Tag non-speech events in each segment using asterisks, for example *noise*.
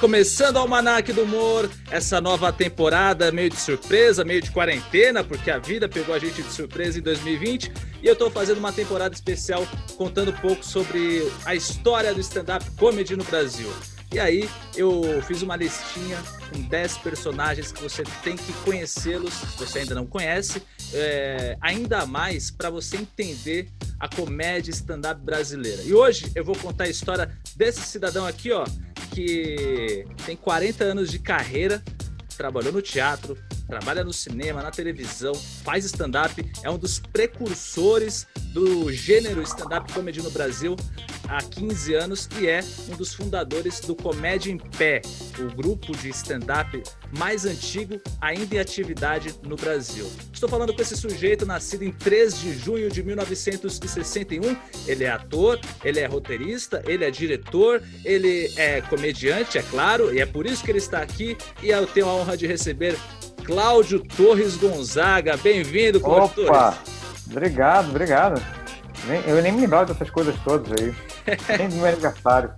começando o Almanac do Humor, essa nova temporada meio de surpresa, meio de quarentena, porque a vida pegou a gente de surpresa em 2020 e eu tô fazendo uma temporada especial contando um pouco sobre a história do stand-up comedy no Brasil. E aí eu fiz uma listinha com 10 personagens que você tem que conhecê-los, se você ainda não conhece, é, ainda mais para você entender a comédia stand-up brasileira. E hoje eu vou contar a história desse cidadão aqui, ó, que tem 40 anos de carreira, trabalhou no teatro, trabalha no cinema, na televisão, faz stand-up, é um dos precursores do gênero stand-up comedy no Brasil há 15 anos e é um dos fundadores do Comédia em Pé, o grupo de stand-up mais antigo ainda em atividade no Brasil. Estou falando com esse sujeito nascido em 3 de junho de 1961. Ele é ator, ele é roteirista, ele é diretor, ele é comediante, é claro, e é por isso que ele está aqui e eu tenho a honra de receber Cláudio Torres Gonzaga. Bem-vindo, Cláudio Opa! Torres. Obrigado, obrigado. Eu nem me lembrava dessas coisas todas aí. Nem do meu aniversário.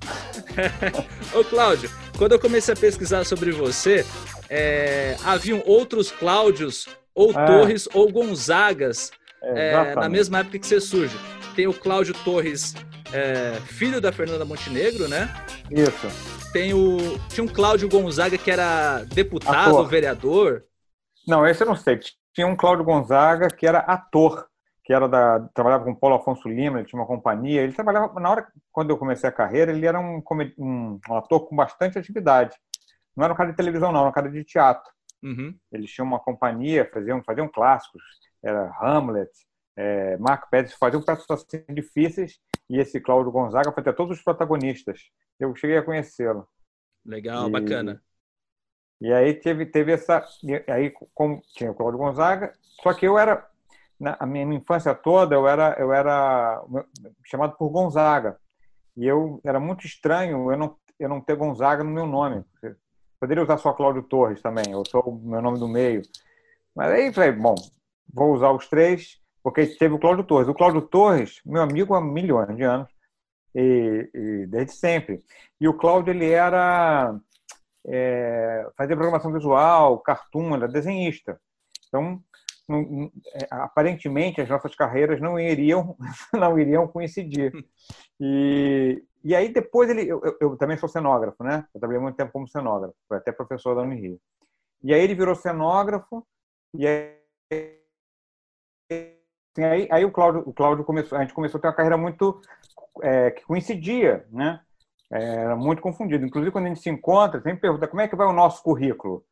*laughs* Ô, Cláudio, quando eu comecei a pesquisar sobre você, é, haviam outros Cláudios, ou é. Torres, ou Gonzagas, é, na mesma época que você surge. Tem o Cláudio Torres, é, filho da Fernanda Montenegro, né? Isso. Tem o, tinha um Cláudio Gonzaga que era deputado, ator. vereador. Não, esse eu não sei. Tinha um Cláudio Gonzaga que era ator que era da trabalhava com Paulo Afonso Lima, ele tinha uma companhia. Ele trabalhava na hora quando eu comecei a carreira, ele era um, um, um ator com bastante atividade. Não era um cara de televisão, não, era um cara de teatro. Uhum. Eles tinham uma companhia, faziam, faziam clássicos, era Hamlet, é, Pérez, faziam peças assim difíceis. E esse Cláudio Gonzaga fazia todos os protagonistas. Eu cheguei a conhecê-lo. Legal, e, bacana. E aí teve, teve essa. aí como tinha o Cláudio Gonzaga, só que eu era na a minha, infância toda eu era eu era chamado por Gonzaga. E eu era muito estranho eu não eu não ter Gonzaga no meu nome. Poderia usar só Cláudio Torres também eu sou o meu nome do meio. Mas aí falei bom vou usar os três porque teve o Cláudio Torres. O Cláudio Torres meu amigo há milhões de anos e, e desde sempre. E o Cláudio ele era é, fazia programação visual cartoon era desenhista. Então não, é, aparentemente as nossas carreiras não iriam *laughs* não iriam coincidir. E, e aí depois ele eu, eu, também sou cenógrafo né? Eu trabalhei muito tempo como cenógrafo foi até professor da Unirio. E aí ele virou cenógrafo e aí, assim, aí, aí o Cláudio o Cláudio começou a gente começou a ter uma carreira muito é, que coincidia né era muito confundido inclusive quando a gente se encontra sempre pergunta como é que vai o nosso currículo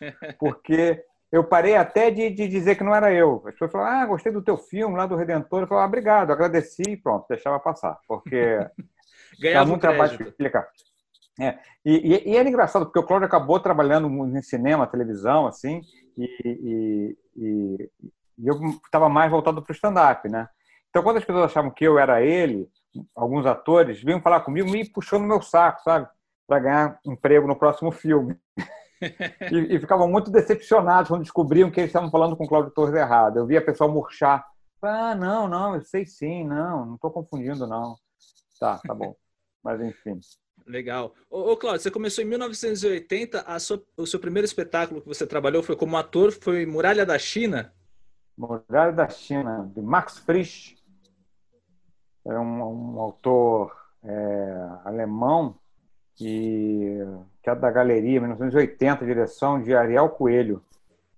*laughs* porque eu parei até de, de, dizer que não era eu. As pessoas falaram, ah, gostei do teu filme lá do Redentor. Eu falei, ah, obrigado, agradeci e pronto, deixava passar. Porque *laughs* ganhava muito trabalho de explicar. É. E, e, e, era engraçado, porque o Cláudio acabou trabalhando em cinema, televisão, assim, e, e eu estava mais voltado para o stand-up, né? Então, quando as pessoas achavam que eu era ele, alguns atores vinham falar comigo, me puxando meu saco, sabe? Para ganhar emprego no próximo filme *laughs* e, e, ficavam muito decepcionados quando descobriam que eles estavam falando com o Cláudio Torres errado. Eu via a pessoa murchar. Ah, não, não, eu sei sim, não, não estou confundindo, não. Tá, tá bom. *laughs* Mas enfim. Legal. Ô, ô Cláudio, você começou em 1980, a sua, o seu primeiro espetáculo que você trabalhou foi como ator, foi Muralha da China? Muralha da China, de Max Frisch. É um, um autor é, alemão e Teatro da Galeria, 1980, direção de Ariel Coelho.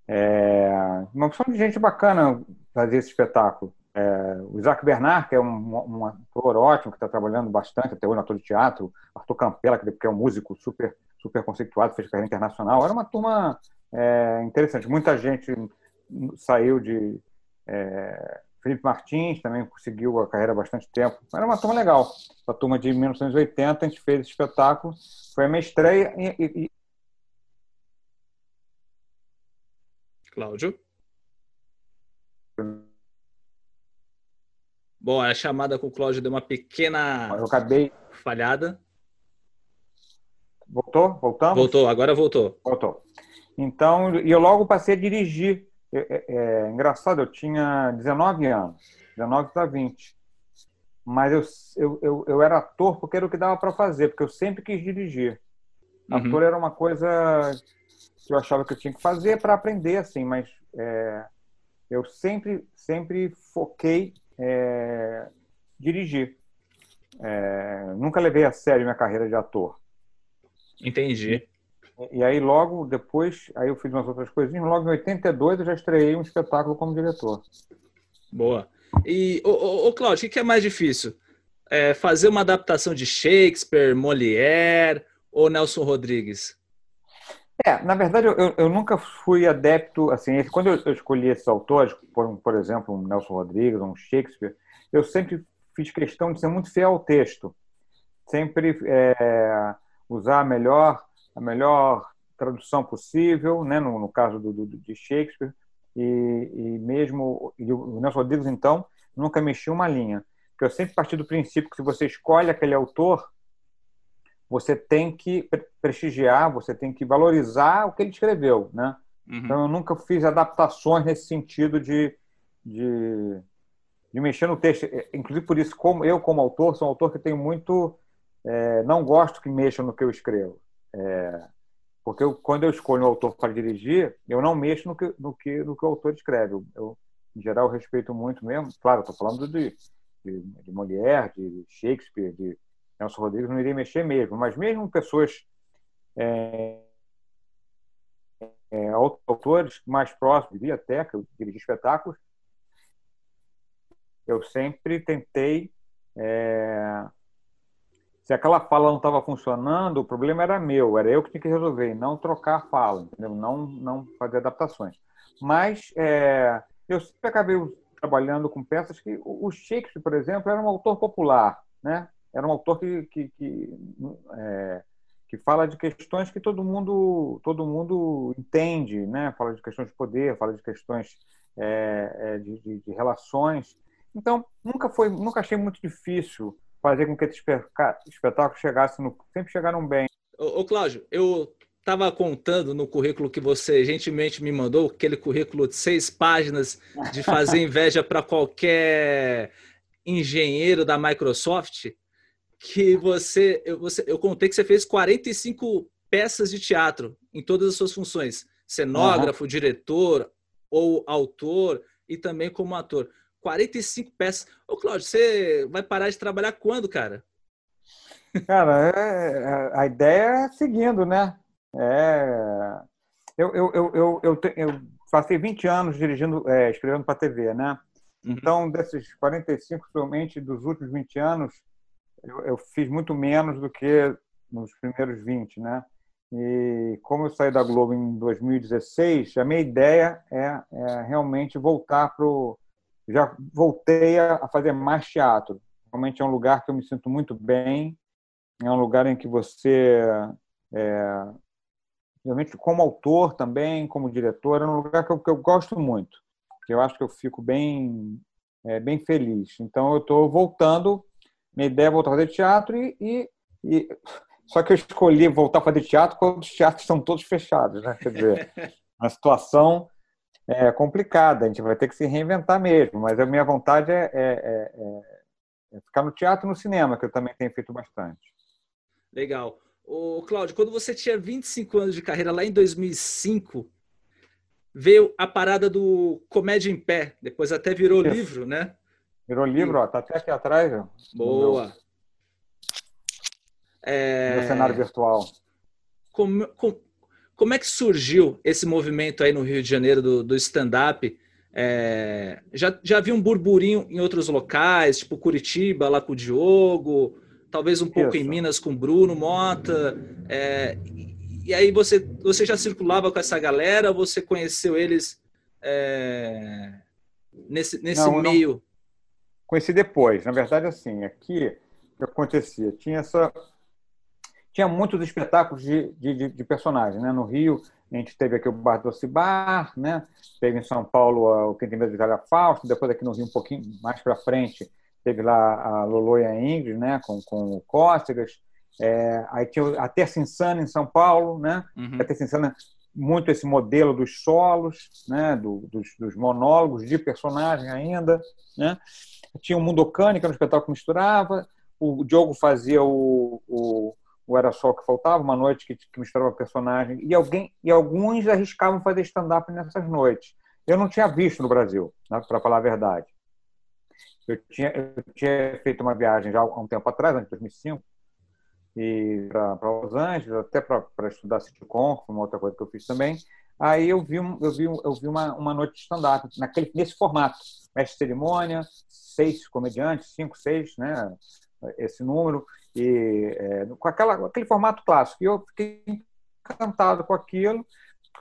É, uma opção de gente bacana fazer esse espetáculo. É, o Isaac Bernard, que é um, um ator ótimo, que está trabalhando bastante até hoje no ator de teatro, Arthur Campela, que é um músico super, super conceituado, fez carreira internacional. Era uma turma é, interessante. Muita gente saiu de é, Felipe Martins também conseguiu a carreira há bastante tempo. Era uma turma legal. A turma de 1980, a gente fez esse espetáculo. Foi a minha estreia. E, e... Cláudio? Bom, a chamada com o Cláudio deu uma pequena Eu acabei... falhada. Voltou? Voltamos? Voltou, agora voltou. Voltou. Então, e eu logo passei a dirigir é, é, é, engraçado, eu tinha 19 anos, 19 para 20. Mas eu, eu, eu, eu, era ator porque era o que dava para fazer, porque eu sempre quis dirigir. Uhum. Ator era uma coisa que eu achava que eu tinha que fazer para aprender, assim, mas é, eu sempre, sempre foquei é, dirigir. É, nunca levei a sério minha carreira de ator. Entendi. E, aí logo depois, aí eu fiz umas outras coisinhas. Logo em 82 eu já estreiei um espetáculo como diretor. Boa. E, ô, ô, ô Cláudio, o que é mais difícil? É fazer uma adaptação de Shakespeare, Molière ou Nelson Rodrigues? É, na verdade, eu, eu nunca fui adepto, assim, quando eu, eu escolhi esses autores, por, por exemplo, um Nelson Rodrigues, um Shakespeare, eu sempre fiz questão de ser muito fiel ao texto. Sempre é, usar a melhor, a melhor tradução possível, né, no, no caso do, do, de Shakespeare, e, e mesmo e o Nelson Rodrigues, então, nunca mexi uma linha. Porque eu sempre parti do princípio que se você escolhe aquele autor, você tem que prestigiar, você tem que valorizar o que ele escreveu, né? Uhum. Então eu nunca fiz adaptações nesse sentido de, de, de, mexer no texto. Inclusive por isso, como eu como autor sou um autor que tenho muito é, não gosto que mexam no que eu escrevo. É, porque eu, quando eu escolho um autor para dirigir, eu não mexo no que, no que, no que o autor escreve. Eu, eu em geral, respeito muito mesmo. Claro, estou falando de, de, de Molière, de Shakespeare, de Nelson Rodrigues, não iria mexer mesmo. Mas mesmo pessoas, é, é, autores mais próximos, diria até, que eu dirigi espetáculos, eu sempre tentei é, se aquela fala não estava funcionando, o problema era meu, era eu que tinha que resolver, não trocar a fala, entendeu? Não, não fazer adaptações. Mas é, eu sempre acabei trabalhando com peças que o Shakespeare, por exemplo, era um autor popular, né? Era um autor que que, que, é, que fala de questões que todo mundo todo mundo entende, né? Fala de questões de poder, fala de questões é, é de, de, de relações. Então nunca foi, nunca achei muito difícil fazer com que esse espetáculo chegasse no, sempre chegaram bem. Ô, ô Cláudio, eu estava contando no currículo que você gentilmente me mandou, aquele currículo de seis páginas de fazer *laughs* inveja para qualquer engenheiro da Microsoft, que você eu, você, eu contei que você fez 45 peças de teatro em todas as suas funções, cenógrafo, uhum. diretor ou autor e também como ator. 45 peças. Ô, Cláudio, você vai parar de trabalhar quando, cara? Cara, é, é a ideia é seguindo, né? É, eu, eu, eu, eu, eu, eu passei 20 anos dirigindo, é, escrevendo para a TV, né? Uhum. Então, desses 45, somente dos últimos 20 anos, eu, eu, fiz muito menos do que nos primeiros 20, né? E como eu saí da Globo em 2016, a minha ideia é, é realmente voltar para o já voltei a fazer mais teatro. Realmente é um lugar que eu me sinto muito bem. É um lugar em que você, é, realmente como autor também, como diretor, é um lugar que eu, que eu gosto muito. Que eu acho que eu fico bem, é, bem feliz. Então eu estou voltando. Minha ideia é voltar a fazer teatro e, e, e, *laughs* só que eu escolhi voltar a fazer teatro quando os teatros estão todos fechados, né? Quer dizer, *laughs* a situação é complicada, a gente vai ter que se reinventar mesmo, mas a minha vontade é, é, é, é ficar no teatro e no cinema, que eu também tenho feito bastante. Legal. O Cláudio, quando você tinha 25 anos de carreira, lá em 2005, veio a parada do Comédia em Pé, depois até virou Isso. livro, né? Virou livro, ó, tá até aqui atrás. Ó, Boa. Meu, é... meu cenário virtual. Como, como é que surgiu esse movimento aí no Rio de Janeiro do, do stand-up? É, já, já vi um burburinho em outros locais, tipo Curitiba, lá com o Diogo, talvez um pouco Isso. em Minas com o Bruno Mota. É, e aí você, você já circulava com essa galera? Você conheceu eles é, nesse, nesse não, meio? Não. Conheci depois. Na verdade, assim, aqui o que acontecia? Tinha essa tinha muitos espetáculos de, de, de personagens. Né? No Rio, a gente teve aqui o Bar do Cibar, né? teve em São Paulo o Quem Tem Medo de Itália Fausto, depois aqui no Rio, um pouquinho mais para frente, teve lá a Lolo e a Ingrid, né? com, com o Cócegas. É, aí tinha a Terça Insana em São Paulo, né? Uhum. A Terça Insana, muito esse modelo dos solos, né? Do, dos, dos, monólogos de personagem ainda, né? Tinha o Mundo Cani, que era um espetáculo que misturava. O Diogo fazia o, o ou era só o que faltava, uma noite que, que misturava personagem, e, alguém, e alguns arriscavam fazer stand-up nessas noites. Eu não tinha visto no Brasil, né, para falar a verdade. Eu tinha, eu tinha feito uma viagem já há um tempo atrás, em 2005, e para Los Angeles, até para estudar sitcom, que foi uma outra coisa que eu fiz também. Aí eu vi, eu vi, eu vi uma, uma noite de stand-up nesse formato, mestre cerimônia, seis comediantes, cinco, seis, né? Esse número e é, com aquela, aquele formato clássico. E eu fiquei encantado com aquilo,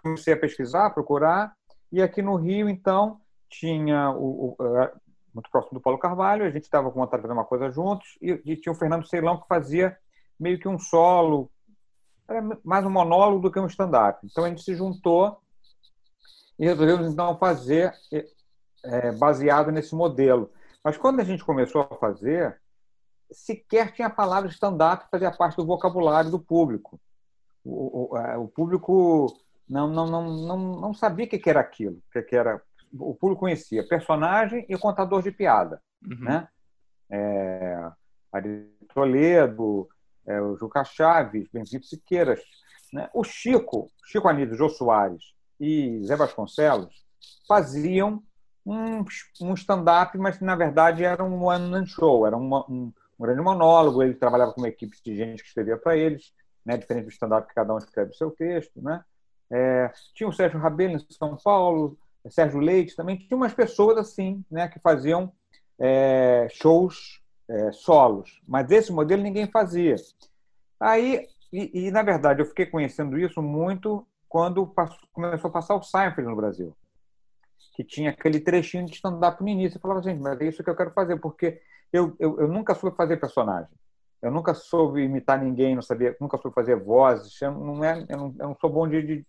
comecei a pesquisar, procurar, e aqui no Rio, então, tinha o, o é, muito próximo do Paulo Carvalho, a gente estava com vontade de fazer uma coisa juntos, e, e tinha o Fernando Ceilão que fazia meio que um solo, era mais um monólogo do que um stand-up. Então a gente se juntou e resolvemos então fazer é, baseado nesse modelo. Mas quando a gente começou a fazer, sequer tinha a palavra stand-up fazia parte do vocabulário do público. O, o, é, o, público não, não, não, não, não sabia o que era aquilo. O que era, o público conhecia personagem e contador de piada. Uhum. Né? É, Ari Toledo, é, o Juca Chaves, Benzinho Siqueiras. Né? O Chico, Chico Anísio, Jô Soares e Zé Vasconcelos faziam um, um stand-up, mas na verdade era um one-man show, era uma, um, um grande monólogo. Ele trabalhava com uma equipe de gente que escrevia para eles, né? diferente do stand-up que cada um escreve o seu texto. Né? É, tinha o Sérgio Rabelo em São Paulo, Sérgio Leite também. Tinha umas pessoas assim né? que faziam é, shows é, solos, mas esse modelo ninguém fazia. Aí, e, e, na verdade, eu fiquei conhecendo isso muito quando passou, começou a passar o Seinfeld no Brasil, que tinha aquele trechinho de stand-up no início. Eu falava, gente, mas é isso que eu quero fazer, porque eu, eu, eu nunca soube fazer personagem. Eu nunca soube imitar ninguém, não sabia, nunca soube fazer vozes. Eu não, é, eu não, eu não sou bom de, de,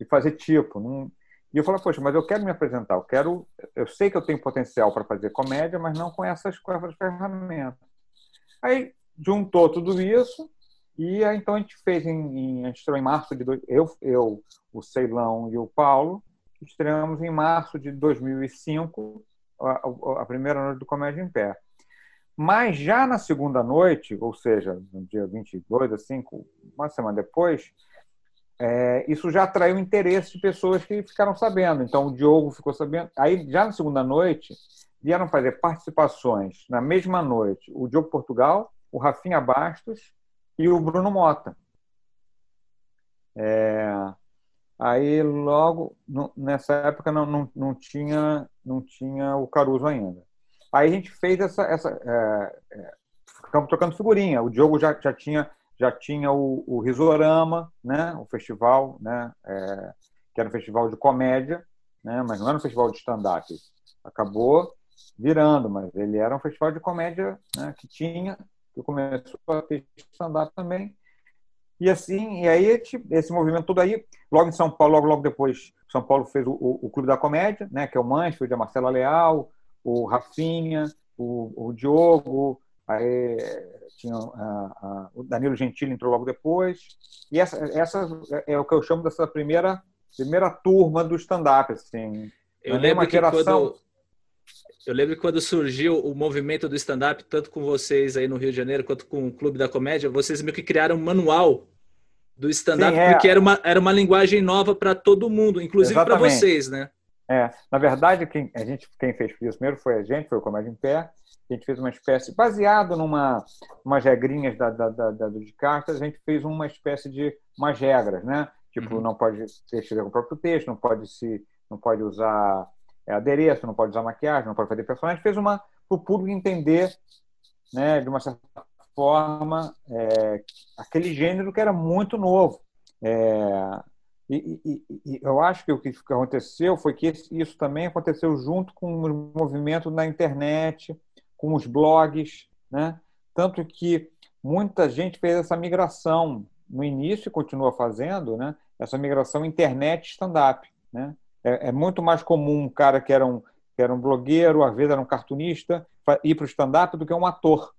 de fazer tipo. Não, e eu falei, poxa, mas eu quero me apresentar, eu quero, eu sei que eu tenho potencial para fazer comédia, mas não com essas, com essas ferramentas. Aí juntou tudo isso e aí, então a gente fez em, em a gente estreou em março de eu, eu, o Ceilão e o Paulo estreamos em março de 2005 a, a primeira noite do Comédia em Pé. Mas já na segunda noite, ou seja, no dia 22, assim, uma semana depois, é, isso já atraiu interesse de pessoas que ficaram sabendo. Então, o Diogo ficou sabendo. Aí, já na segunda noite, vieram fazer participações na mesma noite o Diogo Portugal, o Rafinha Bastos e o Bruno Mota. É, aí, logo, nessa época, não, não, não, tinha, não tinha o Caruso ainda. Aí a gente fez essa. essa é, é, ficamos trocando figurinha. O Diogo já, já tinha já tinha o, o Risorama, né, o festival, né, é, que era um festival de comédia, né, mas não era um festival de stand-up. Acabou virando, mas ele era um festival de comédia né, que tinha, que começou a ter stand-up também. E assim, e aí esse movimento todo aí, logo em São Paulo, logo, logo depois, São Paulo fez o, o, o Clube da Comédia, né, que é o Mansfield, a Marcela Leal, o Rafinha, o, o Diogo, aí tinha a, a, o Danilo Gentili entrou logo depois. E essa, essa é o que eu chamo dessa primeira primeira turma do stand-up, assim. Eu lembro que geração... quando eu lembro que quando surgiu o movimento do stand-up, tanto com vocês aí no Rio de Janeiro quanto com o Clube da Comédia, vocês meio que criaram um manual do stand-up, é. porque era uma, era uma linguagem nova para todo mundo, inclusive para vocês, né? É, na verdade, quem, a gente, quem fez isso primeiro foi a gente, foi o Comédia em Pé, a gente fez uma espécie, baseado numa umas regrinhas da, da, da, da de cartas, a gente fez uma espécie de umas regras, né? Tipo, uhum. não pode escrever com o próprio texto, não pode se, não pode usar é, adereço, não pode usar maquiagem, não pode fazer personagem. Fez uma para o público entender, né, de uma certa forma, é, aquele gênero que era muito novo. É, e, e, e, eu acho que o que aconteceu foi que isso também aconteceu junto com o movimento na internet, com os blogs, né? Tanto que muita gente fez essa migração no início e continua fazendo, né? Essa migração internet stand-up, né? É, é, muito mais comum um cara que era um que era um blogueiro, às vezes era um cartunista, ir para o stand-up do que um ator.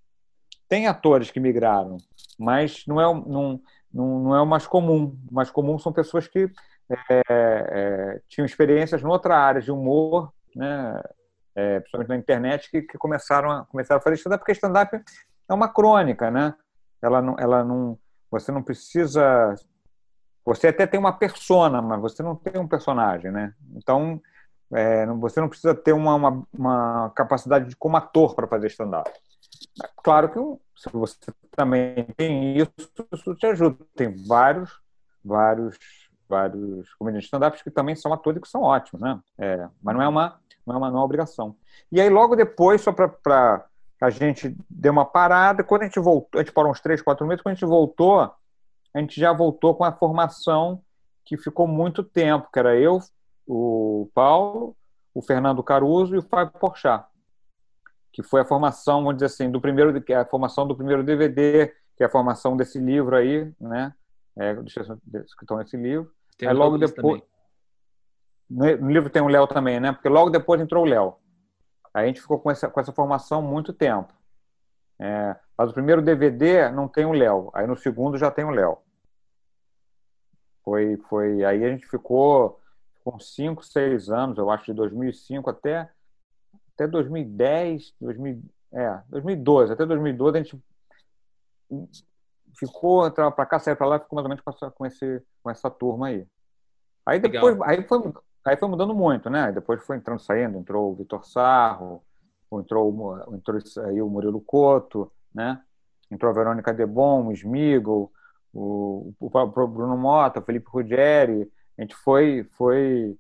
Tem atores que migraram, mas não é, não, não, não é o mais comum. O mais comum são pessoas que é, é, tinham experiências em outra área de humor, né? é, principalmente na internet, que, que, começaram, a, começaram a fazer stand-up, porque stand-up é uma crônica, né? Ela não, ela não, você não precisa. Você até tem uma persona, mas você não tem um personagem, né? Então, é, você não precisa ter uma, uma, uma capacidade de, como ator para fazer stand-up. Claro que se você também tem isso, isso te ajuda. Tem vários, vários, vários comediantes stand-ups que também são atores e que são ótimos, né? É, mas não é uma, não é uma, não é uma obrigação. E aí, logo depois, só para a gente deu uma parada, quando a gente voltou, a gente parou uns três, quatro meses, quando a gente voltou, a gente já voltou com a formação que ficou muito tempo, que era eu, o Paulo, o Fernando Caruso e o Fábio Porchat que foi a formação, vamos dizer assim, do primeiro, que é a formação do primeiro DVD, que é a formação desse livro aí, né? É, que estão nesse livro. Tem aí logo depois. Também. No livro tem o Léo também, né? Porque logo depois entrou o Léo. Aí a gente ficou com essa, com essa formação muito tempo. É, mas o primeiro DVD não tem o Léo. Aí no segundo já tem o Léo. Foi, foi. Aí a gente ficou com cinco, seis anos, eu acho, de 2005 até até 2010, 2000, é, 2012, até 2012 a gente ficou, entrava para cá, saía para lá, ficou mais ou menos com essa, com, esse, com essa turma aí. Aí depois, aí foi, aí foi mudando muito, né? Depois foi entrando, saindo, entrou o Vitor Sarro, entrou, entrou aí o Murilo Couto, né? Entrou a Verônica Debon, o Smigol, o, o, o Bruno Mota, o Felipe Ruggeri. A gente foi, foi,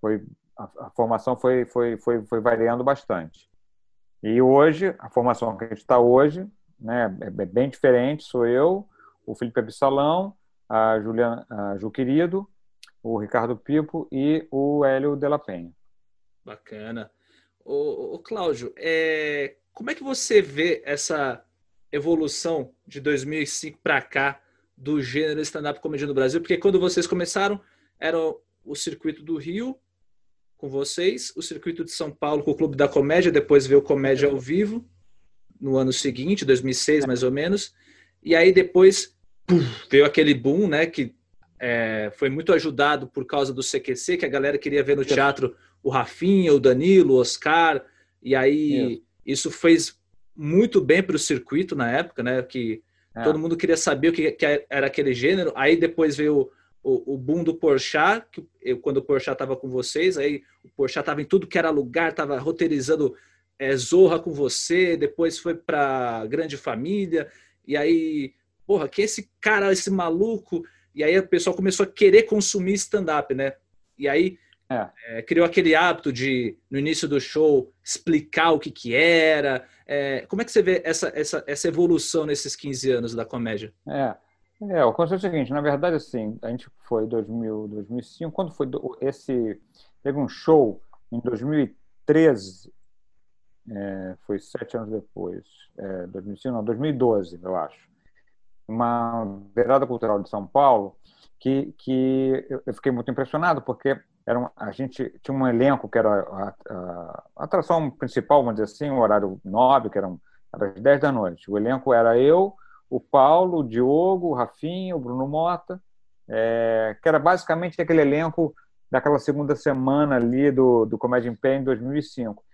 foi a, formação foi, foi, foi, foi variando bastante. E hoje, a formação que a gente está hoje né, é, é bem diferente. Sou eu, o Felipe Absalão, a Juliana a Ju Querido, o Ricardo Pipo e o Hélio Della Penha. Bacana. O, o Cláudio, é, como é que você vê essa evolução de 2005 para cá do gênero stand-up comedy no Brasil? Porque quando vocês começaram, era o circuito do Rio, com vocês, o circuito de São Paulo com o Clube da Comédia, depois veio Comédia ao Vivo, no ano seguinte, 2006 mais ou menos, e aí depois puf, veio aquele boom, né, que é, foi muito ajudado por causa do CQC, que a galera queria ver no teatro o Rafinha, o Danilo, o Oscar, e aí isso fez muito bem para o circuito na época, né, que é. todo mundo queria saber o que, que era aquele gênero, aí depois veio o, o boom do Porchat, que eu, quando o Porchat estava com vocês, aí o Porchat estava em tudo que era lugar, estava roteirizando é, Zorra com você, depois foi para Grande Família, e aí, porra, que esse cara, esse maluco, e aí o pessoal começou a querer consumir stand-up, né? E aí é. É, criou aquele hábito de, no início do show, explicar o que que era. É, como é que você vê essa, essa, essa evolução nesses 15 anos da comédia? É, é, o conceito é o seguinte, na verdade, assim, a gente foi em 2000, 2005, quando foi esse, teve um show em 2013, é, foi sete anos depois, é, 2005, não, 2012, eu acho, uma beirada cultural de São Paulo, que, que eu fiquei muito impressionado, porque era um, a gente tinha um elenco que era a, a, a atração principal, vamos dizer assim, o horário nobre, que era, era às 10 da noite. O elenco era eu, o Paulo, o Diogo, o Rafinha, o Bruno Mota, é, que era basicamente aquele elenco daquela segunda semana ali do, do Comédia em Pé em 2005.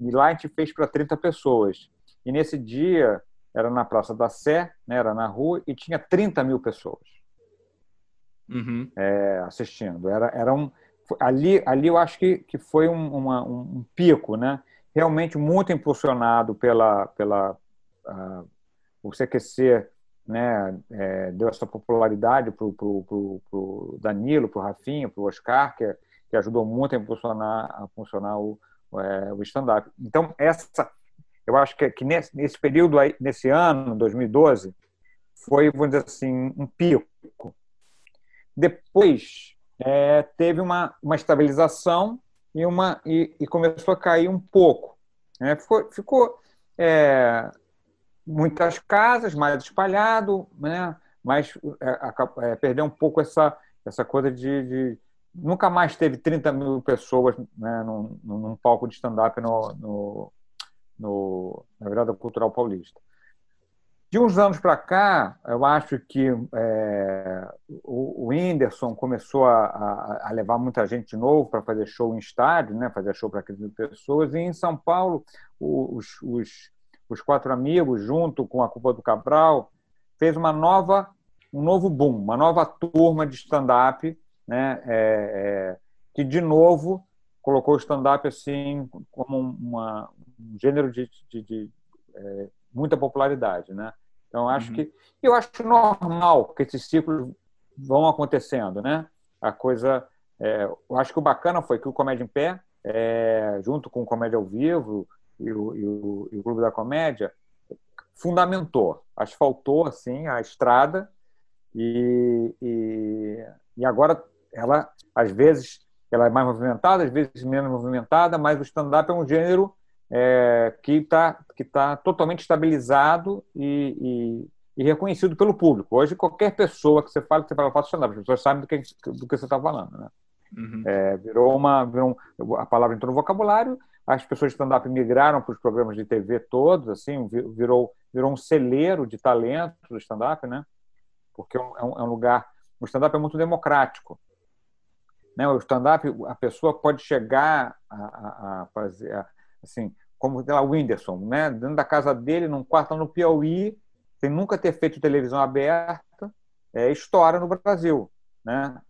E lá a gente fez para 30 pessoas. E nesse dia era na Praça da Sé, né, era na rua, e tinha 30 mil pessoas uhum. é, assistindo. Era, era um, ali, ali eu acho que, que foi um, uma, um pico, né? realmente muito impulsionado pela, pela uh, o CQC né, é, deu essa popularidade para o Danilo, para o Rafinha, para o Oscar, que, que ajudou muito a impulsionar, a funcionar o, é, o stand-up. Então, essa, eu acho que, que nesse, nesse período, aí, nesse ano, 2012, foi, vamos dizer assim, um pico. Depois, é, teve uma, uma estabilização e, uma, e, e começou a cair um pouco. Né? Ficou, ficou é, muitas casas, mais espalhado, né? mas é, é, perdeu um pouco essa, essa coisa de, de, Nunca mais teve 30 mil pessoas né, num, num palco de stand-up no, no, no, na Virada Cultural Paulista. De uns anos para cá, eu acho que é, o, o Whindersson começou a, a, levar muita gente de novo para fazer show em estádio, né, fazer show para 15 mil pessoas, e em São Paulo, os, os os quatro amigos, junto com a Culpa do Cabral, fez uma nova, um novo boom, uma nova turma de stand-up, né? É, é, que de novo colocou o stand-up assim como uma, um gênero de, de, de é, muita popularidade, né? Então acho uhum. que eu acho normal que esses ciclos vão acontecendo, né? A coisa, é, eu acho que o bacana foi que o Comédia em Pé, é, junto com o Comédia ao Vivo e o, e o, e o Clube da Comédia, fundamentou, asfaltou assim a estrada e, e, e agora ela às vezes ela é mais movimentada, às vezes menos movimentada, mas o stand-up é um gênero é, que está que tá totalmente estabilizado e, e, e, reconhecido pelo público. Hoje, qualquer pessoa que você fala, que você fala, faço stand-up, as pessoas sabem do que, do que você está falando. Né? Uhum. É, virou uma, virou um, a palavra entrou no vocabulário, as pessoas de stand-up migraram para os programas de TV todos, assim, virou, virou um celeiro de talento do stand-up, né? Porque é um, é um lugar. O stand-up é muito democrático. Né? O stand-up, a pessoa pode chegar a, a, a fazer, a, assim, como lá, o Whindersson, né? dentro da casa dele, num quarto no Piauí, sem nunca ter feito televisão aberta, é, estoura no Brasil. Né?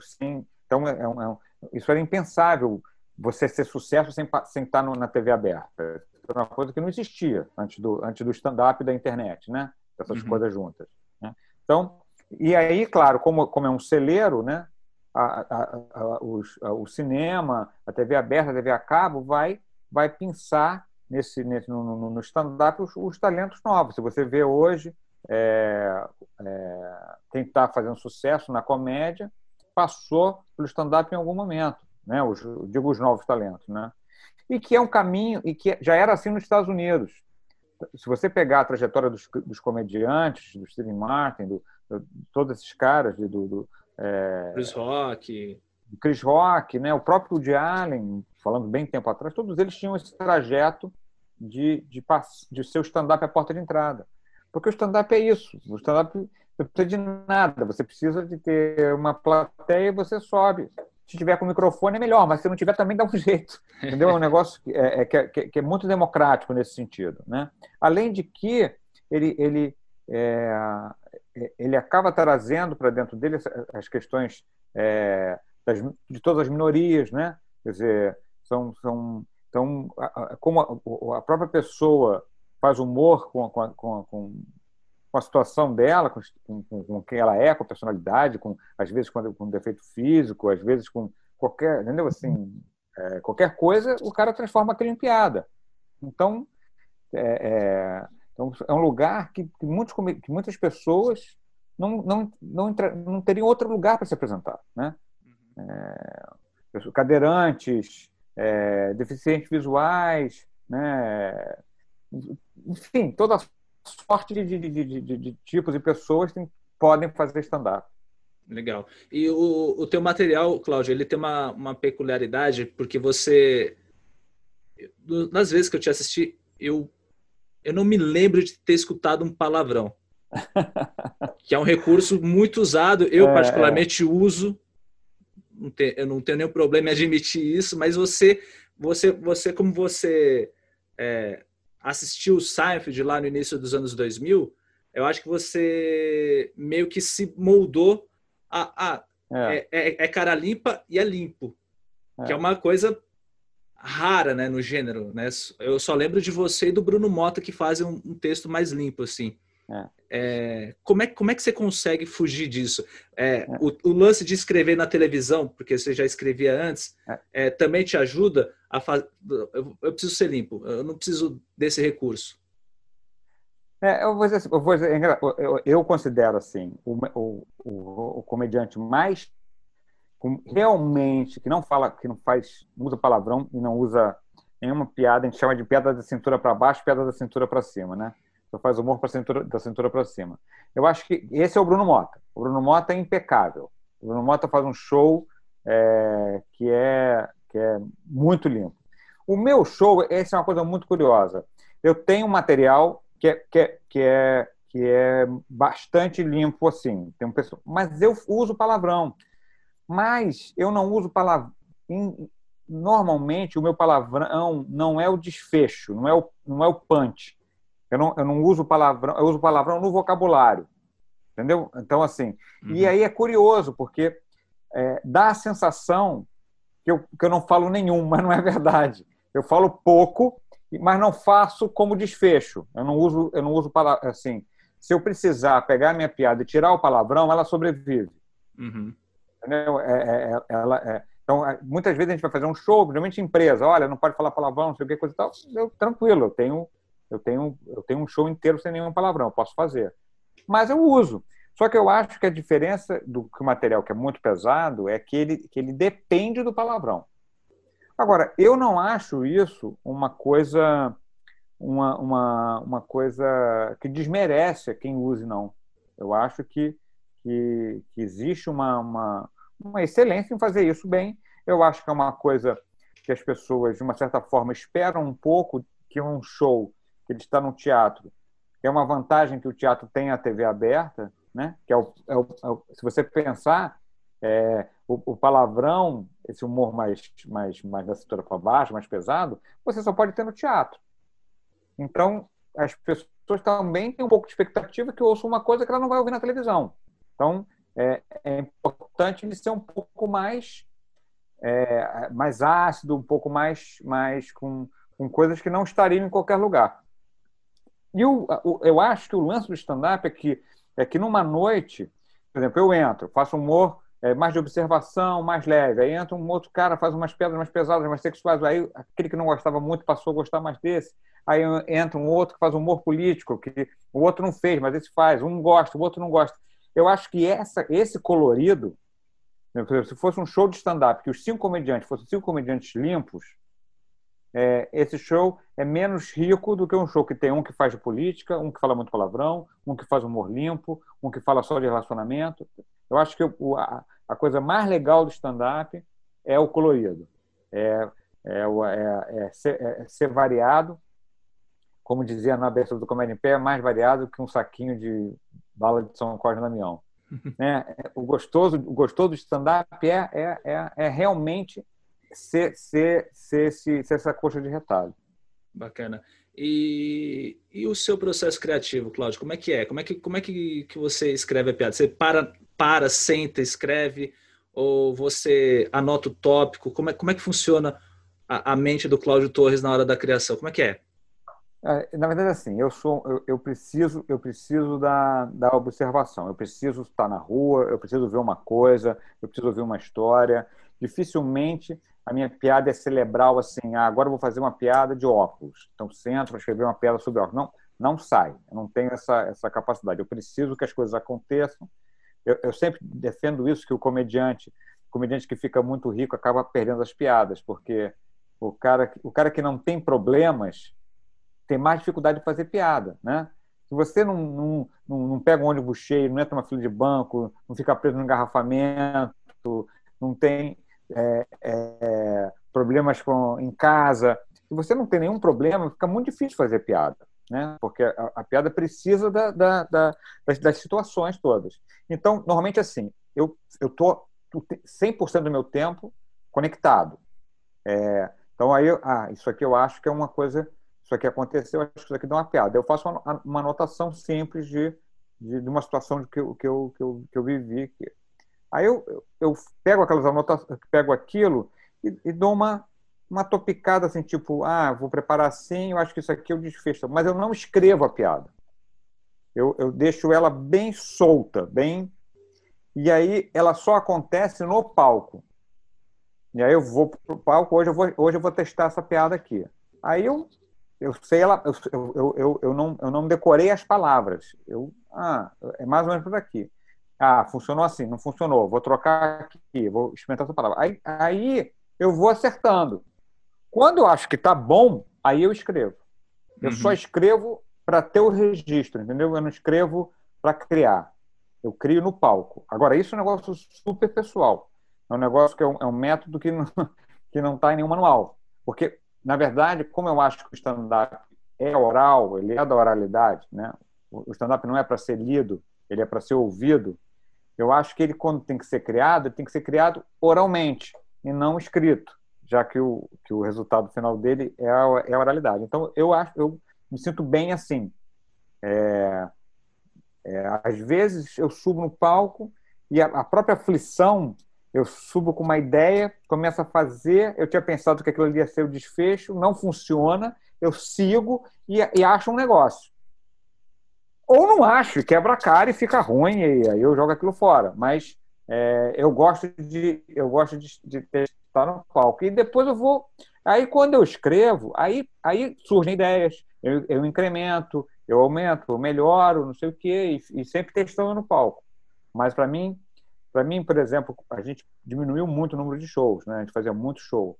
Sim, então, é, é um, isso era impensável, você ser sucesso sem, sem estar no, na TV aberta. Era uma coisa que não existia antes do, antes do stand-up da internet, né? essas uhum. coisas juntas. Né? Então, e aí, claro, como, como é um celeiro, né? A, a, a, os, o cinema, a TV aberta, a TV a cabo, vai vai pensar nesse, nesse no, no stand-up os, os, talentos novos. Se você vê hoje é, é, quem está fazendo sucesso na comédia passou pelo stand-up em algum momento, né? Os, digo os novos talentos, né? E que é um caminho e que já era assim nos Estados Unidos. Se você pegar a trajetória dos, dos comediantes, do Steve Martin, do, do, todos esses caras, do, do é, Chris Rock, Chris Rock, né? O próprio Woody Allen, falando bem tempo atrás, todos eles tinham esse trajeto de, de, de ser o stand-up a porta de entrada. Porque o stand-up é isso. O stand-up não precisa de nada. Você precisa de ter uma plateia e você sobe. Se tiver com microfone é melhor, mas se não tiver também dá um *laughs* jeito. Entendeu? É um negócio que é, é, que é, que é muito democrático nesse sentido. Né? Além de que ele, ele, é, ele acaba trazendo para dentro dele as questões é, das, de todas as minorias, né? Quer dizer, são, são, então, como a, a própria pessoa faz humor com, com, com, com a situação dela, com, com, com, quem ela é, com a personalidade, com às vezes com, com defeito físico, às vezes com qualquer, entendeu? Assim, é, qualquer coisa, o cara transforma aquilo em piada. Então, é, é, então, é um lugar que, que, muitos, que muitas pessoas não, não, não, entra, não teriam outro lugar para se apresentar, né? Uhum. É, cadeirantes, é, deficientes visuais, né? enfim, toda sorte de, de, de, de tipos e pessoas tem, podem fazer stand-up. Legal. E o, o teu material, Cláudio, ele tem uma, uma peculiaridade, porque você, nas vezes que eu te assisti, eu, eu não me lembro de ter escutado um palavrão. *laughs* que é um recurso muito usado. Eu, é, particularmente, é. uso não tem, eu não tenho nenhum problema em admitir isso, mas você, você, você como você é, assistiu o Seinfeld lá no início dos anos 2000, eu acho que você meio que se moldou a, a é. É, é, é cara limpa e é limpo, que é, é uma coisa rara, né, no gênero, né? Eu só lembro de você e do Bruno Mota que fazem um, um texto mais limpo, assim. É. É, como, é, como é que você consegue fugir disso? É, é, o, o, lance de escrever na televisão, porque você já escrevia antes, é. é também te ajuda a fazer. Eu, eu, preciso ser limpo, eu não preciso desse recurso. eu, vou dizer, eu, vou dizer, eu, eu considero assim o, o, o, o comediante mais realmente que não fala, que não faz, usa palavrão e não usa nenhuma piada, a gente chama de piada da cintura para baixo, piada da cintura para cima, né? Só faz humor cintura, da cintura para cima. Eu acho que esse é o Bruno Mota. O Bruno Mota é impecável. O Bruno Mota faz um show é, que, é, que é muito limpo. O meu show, essa é uma coisa muito curiosa. Eu tenho um material que é, que é, que é, que é bastante limpo, assim. Tem um pessoal, mas eu uso palavrão. Mas eu não uso palavrão. Normalmente, o meu palavrão não é o desfecho, não é o, não é o punch Eu não, eu não uso palavrão, eu uso palavrão no vocabulário. Entendeu? Então, assim. Uhum. E aí é curioso, porque é, dá a sensação que eu, que eu não falo nenhum, *laughs* mas não é verdade. Eu falo pouco, mas não faço como desfecho. Eu não uso, eu não uso assim. Se eu precisar pegar a minha piada e tirar o palavrão, ela sobrevive. Uhum. Entendeu? É, é, é ela, é. Então, é, muitas vezes a gente vai fazer um show, principalmente empresa, olha, não pode falar palavrão, não sei o que, coisa e tal. Eu, tranquilo, eu tenho, eu, tenho, eu tenho um show inteiro sem nenhum palavrão, posso fazer. Mas eu uso. Só que eu acho que a diferença do que o material que é muito pesado é que ele, que ele depende do palavrão. Agora, eu não acho isso uma coisa uma, uma, uma coisa que desmerece quem use, não. Eu acho que, que, que existe uma, uma, uma excelência em fazer isso bem. Eu acho que é uma coisa que as pessoas, de uma certa forma, esperam um pouco que um show que ele está no teatro, é uma vantagem que o teatro tem a TV aberta, né? que é o, é o, é o se você pensar, é, o, o, palavrão, esse humor mais, mais, mais da cintura para baixo, mais pesado, você só pode ter no teatro. Então, as pessoas também têm um pouco de expectativa que ouçam uma coisa que ela não vai ouvir na televisão. Então, é, é importante ele ser um pouco mais, é, mais ácido, um pouco mais, mais com, com coisas que não estariam em qualquer lugar. E o, eu acho que o lance do stand-up é que é que numa noite, por exemplo, eu entro, faço humor é, mais de observação, mais leve. Aí entra um outro cara, faz umas pedras mais pesadas, mais sexuais. Aí aquele que não gostava muito passou a gostar mais desse. Aí entra um outro que faz humor político, que o outro não fez, mas esse faz. Um gosta, o outro não gosta. Eu acho que essa, esse colorido, se fosse um show de stand-up, que os cinco comediantes fossem cinco comediantes limpos, é, esse show é menos rico do que um show que tem um que faz de política, um que fala muito palavrão, um que faz humor limpo, um que fala só de relacionamento. Eu acho que o, a, a, coisa mais legal do stand-up é o colorido, é, é, é, é, ser, é, ser, variado, como dizia na abertura do Comédia em Pé, mais variado que um saquinho de bala de São Cosme Damião. *laughs* É, o gostoso, o gostoso do stand-up é, é, é, é realmente ser, ser, ser, ser, ser essa coxa de retalho. Bacana. E, e o seu processo criativo, Cláudio, como é que é? Como é que, como é que, que você escreve a piada? Você para, para, senta, escreve, ou você anota o tópico? Como é, como é que funciona a, a mente do Cláudio Torres na hora da criação? Como é que é? é na verdade, assim, eu sou, eu, eu, preciso, eu preciso da, da observação. Eu preciso estar na rua, eu preciso ver uma coisa, eu preciso ouvir uma história. Dificilmente a minha piada é cerebral, assim, ah, agora vou fazer uma piada de óculos. Então, sento para escrever uma piada sobre óculos. Não, não sai. Eu não tenho essa, essa capacidade. Eu preciso que as coisas aconteçam. Eu, eu sempre defendo isso, que o comediante, o comediante que fica muito rico acaba perdendo as piadas, porque o cara, o cara que não tem problemas tem mais dificuldade de fazer piada, né? Se você não, não, não, não pega um ônibus cheio, não entra numa fila de banco, não fica preso no engarrafamento, não tem é, é, problemas com, em casa. Se você não tem nenhum problema, fica muito difícil fazer piada, né? porque a, a piada precisa da, da, da, das, das, situações todas. Então, normalmente assim, eu estou 100% do meu tempo conectado. É, então, aí, ah, isso aqui eu acho que é uma coisa, isso aqui aconteceu, acho que isso aqui dá uma piada. Eu faço uma, uma anotação simples de, de, de uma situação que eu, que eu, que eu, que eu vivi, que, Aí eu, eu pego aquelas anotações, pego aquilo e, e dou uma, uma topicada assim, tipo, ah, vou preparar assim, eu acho que isso aqui eu desfecho. Mas eu não escrevo a piada. Eu, eu deixo ela bem solta, bem. E aí ela só acontece no palco. E aí eu vou pro palco, hoje eu vou, hoje eu vou testar essa piada aqui. Aí eu, eu sei ela, eu, eu, eu, eu, não, eu não decorei as palavras. Eu, ah, é mais ou menos por aqui. Ah, funcionou assim, não funcionou, vou trocar aqui, vou experimentar essa palavra. Aí, aí eu vou acertando. Quando eu acho que está bom, aí eu escrevo. Eu uhum. só escrevo para ter o registro, entendeu? Eu não escrevo para criar. Eu crio no palco. Agora, isso é um negócio super pessoal. É um negócio que é um, é um método que não *laughs* que não está em nenhum manual. Porque, na verdade, como eu acho que o stand-up é oral, ele é da oralidade, né? O stand-up não é para ser lido, ele é para ser ouvido. Eu acho que ele, quando tem que ser criado, tem que ser criado oralmente e não escrito, já que o, que o resultado final dele é a, é a oralidade. Então, eu acho, eu me sinto bem assim. É, é, às vezes eu subo no palco e a, a, própria aflição, eu subo com uma ideia, começo a fazer, eu tinha pensado que aquilo ali ia ser o desfecho, não funciona, eu sigo e, e acho um negócio. Ou não acho, quebra a cara e fica ruim, e aí eu jogo aquilo fora. Mas é, eu gosto de eu gosto de, de testar no palco. E depois eu vou. Aí quando eu escrevo, aí, aí surgem ideias, eu, eu incremento, eu aumento, eu melhoro, não sei o quê, e, e sempre testando no palco. Mas para mim, para mim, por exemplo, a gente diminuiu muito o número de shows, né? A gente fazia muito show.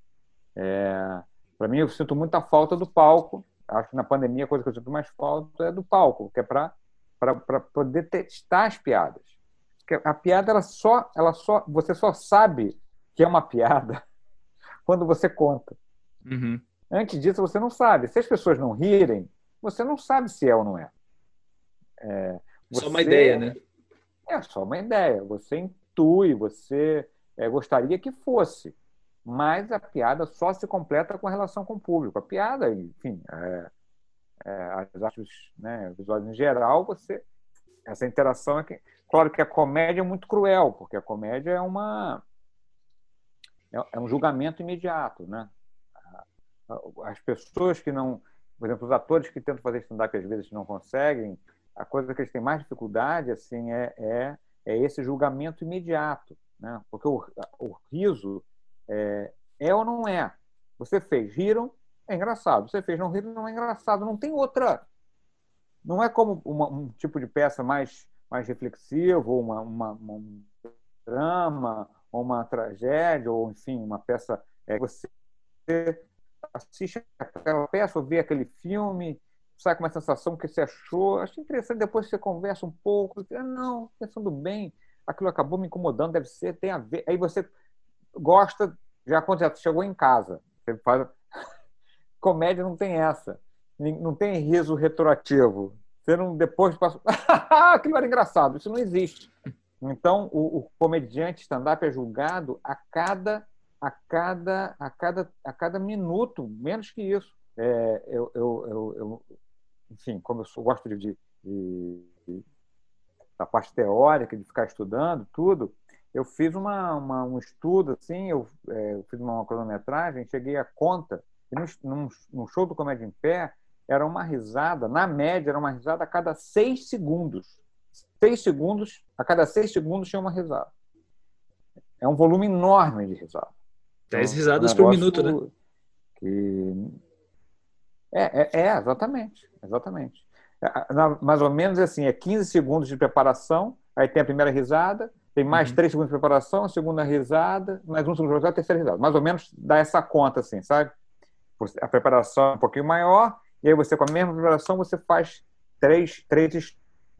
É, para mim, eu sinto muita falta do palco. Acho que na pandemia a coisa que eu sinto mais falta é do palco, que é para poder testar as piadas. Porque a piada ela só, ela só, você só sabe que é uma piada *laughs* quando você conta. Uhum. Antes disso, você não sabe. Se as pessoas não rirem, você não sabe se é ou não é. é só uma ideia, né? É só uma ideia. Você intui, você é, gostaria que fosse. Mas a piada só se completa com a relação com o público. A piada, enfim, é, é, as artes né, visuais em geral, você essa interação é que, claro que a comédia é muito cruel, porque a comédia é uma é, é um julgamento imediato, né? As pessoas que não por exemplo, os atores que tentam fazer stand-up às vezes não conseguem, a coisa que eles têm mais dificuldade assim é, é, é esse julgamento imediato, né? Porque o, o riso é, é ou não é. Você fez, riram, é engraçado. Você fez, não riram, não é engraçado. Não tem outra. Não é como uma, um tipo de peça mais mais reflexivo, uma, uma, uma, um drama, ou uma tragédia, ou enfim, uma peça é, você assiste aquela peça, ou vê aquele filme, sai com uma sensação que você achou. Acho interessante, depois você conversa um pouco, ah, não, pensando bem, aquilo acabou me incomodando, deve ser, tem a ver. Aí você gosta, já já chegou em casa, você faz. *laughs* Comédia não tem essa. Não tem riso retroativo. Você não depois passa. *laughs* aquilo era engraçado. Isso não existe. Então, o, o comediante stand-up é julgado a cada a cada, a cada, a cada minuto, menos que isso. É, eu, eu, eu, eu, enfim, como eu sou, gosto de, de, de, da parte teórica, de ficar estudando tudo, eu fiz uma, uma um estudo, assim, eu, é, eu fiz uma cronometragem, cheguei à conta, e no, num, show do Comédia em Pé, era uma risada, na média, era uma risada a cada seis segundos. Seis segundos, a cada seis segundos tinha uma risada. É um volume enorme de risada. 10 então, risadas um por minuto, né? Que... É, é, é, exatamente. Exatamente. É, mais ou menos assim, é 15 segundos de preparação, aí tem a primeira risada, tem mais uhum. 3 segundos de preparação, a segunda risada, mais um segundo de preparação, a terceira risada. Mais ou menos dá essa conta, assim, sabe? A preparação é um pouquinho maior, e aí você, com a mesma preparação, você faz três, três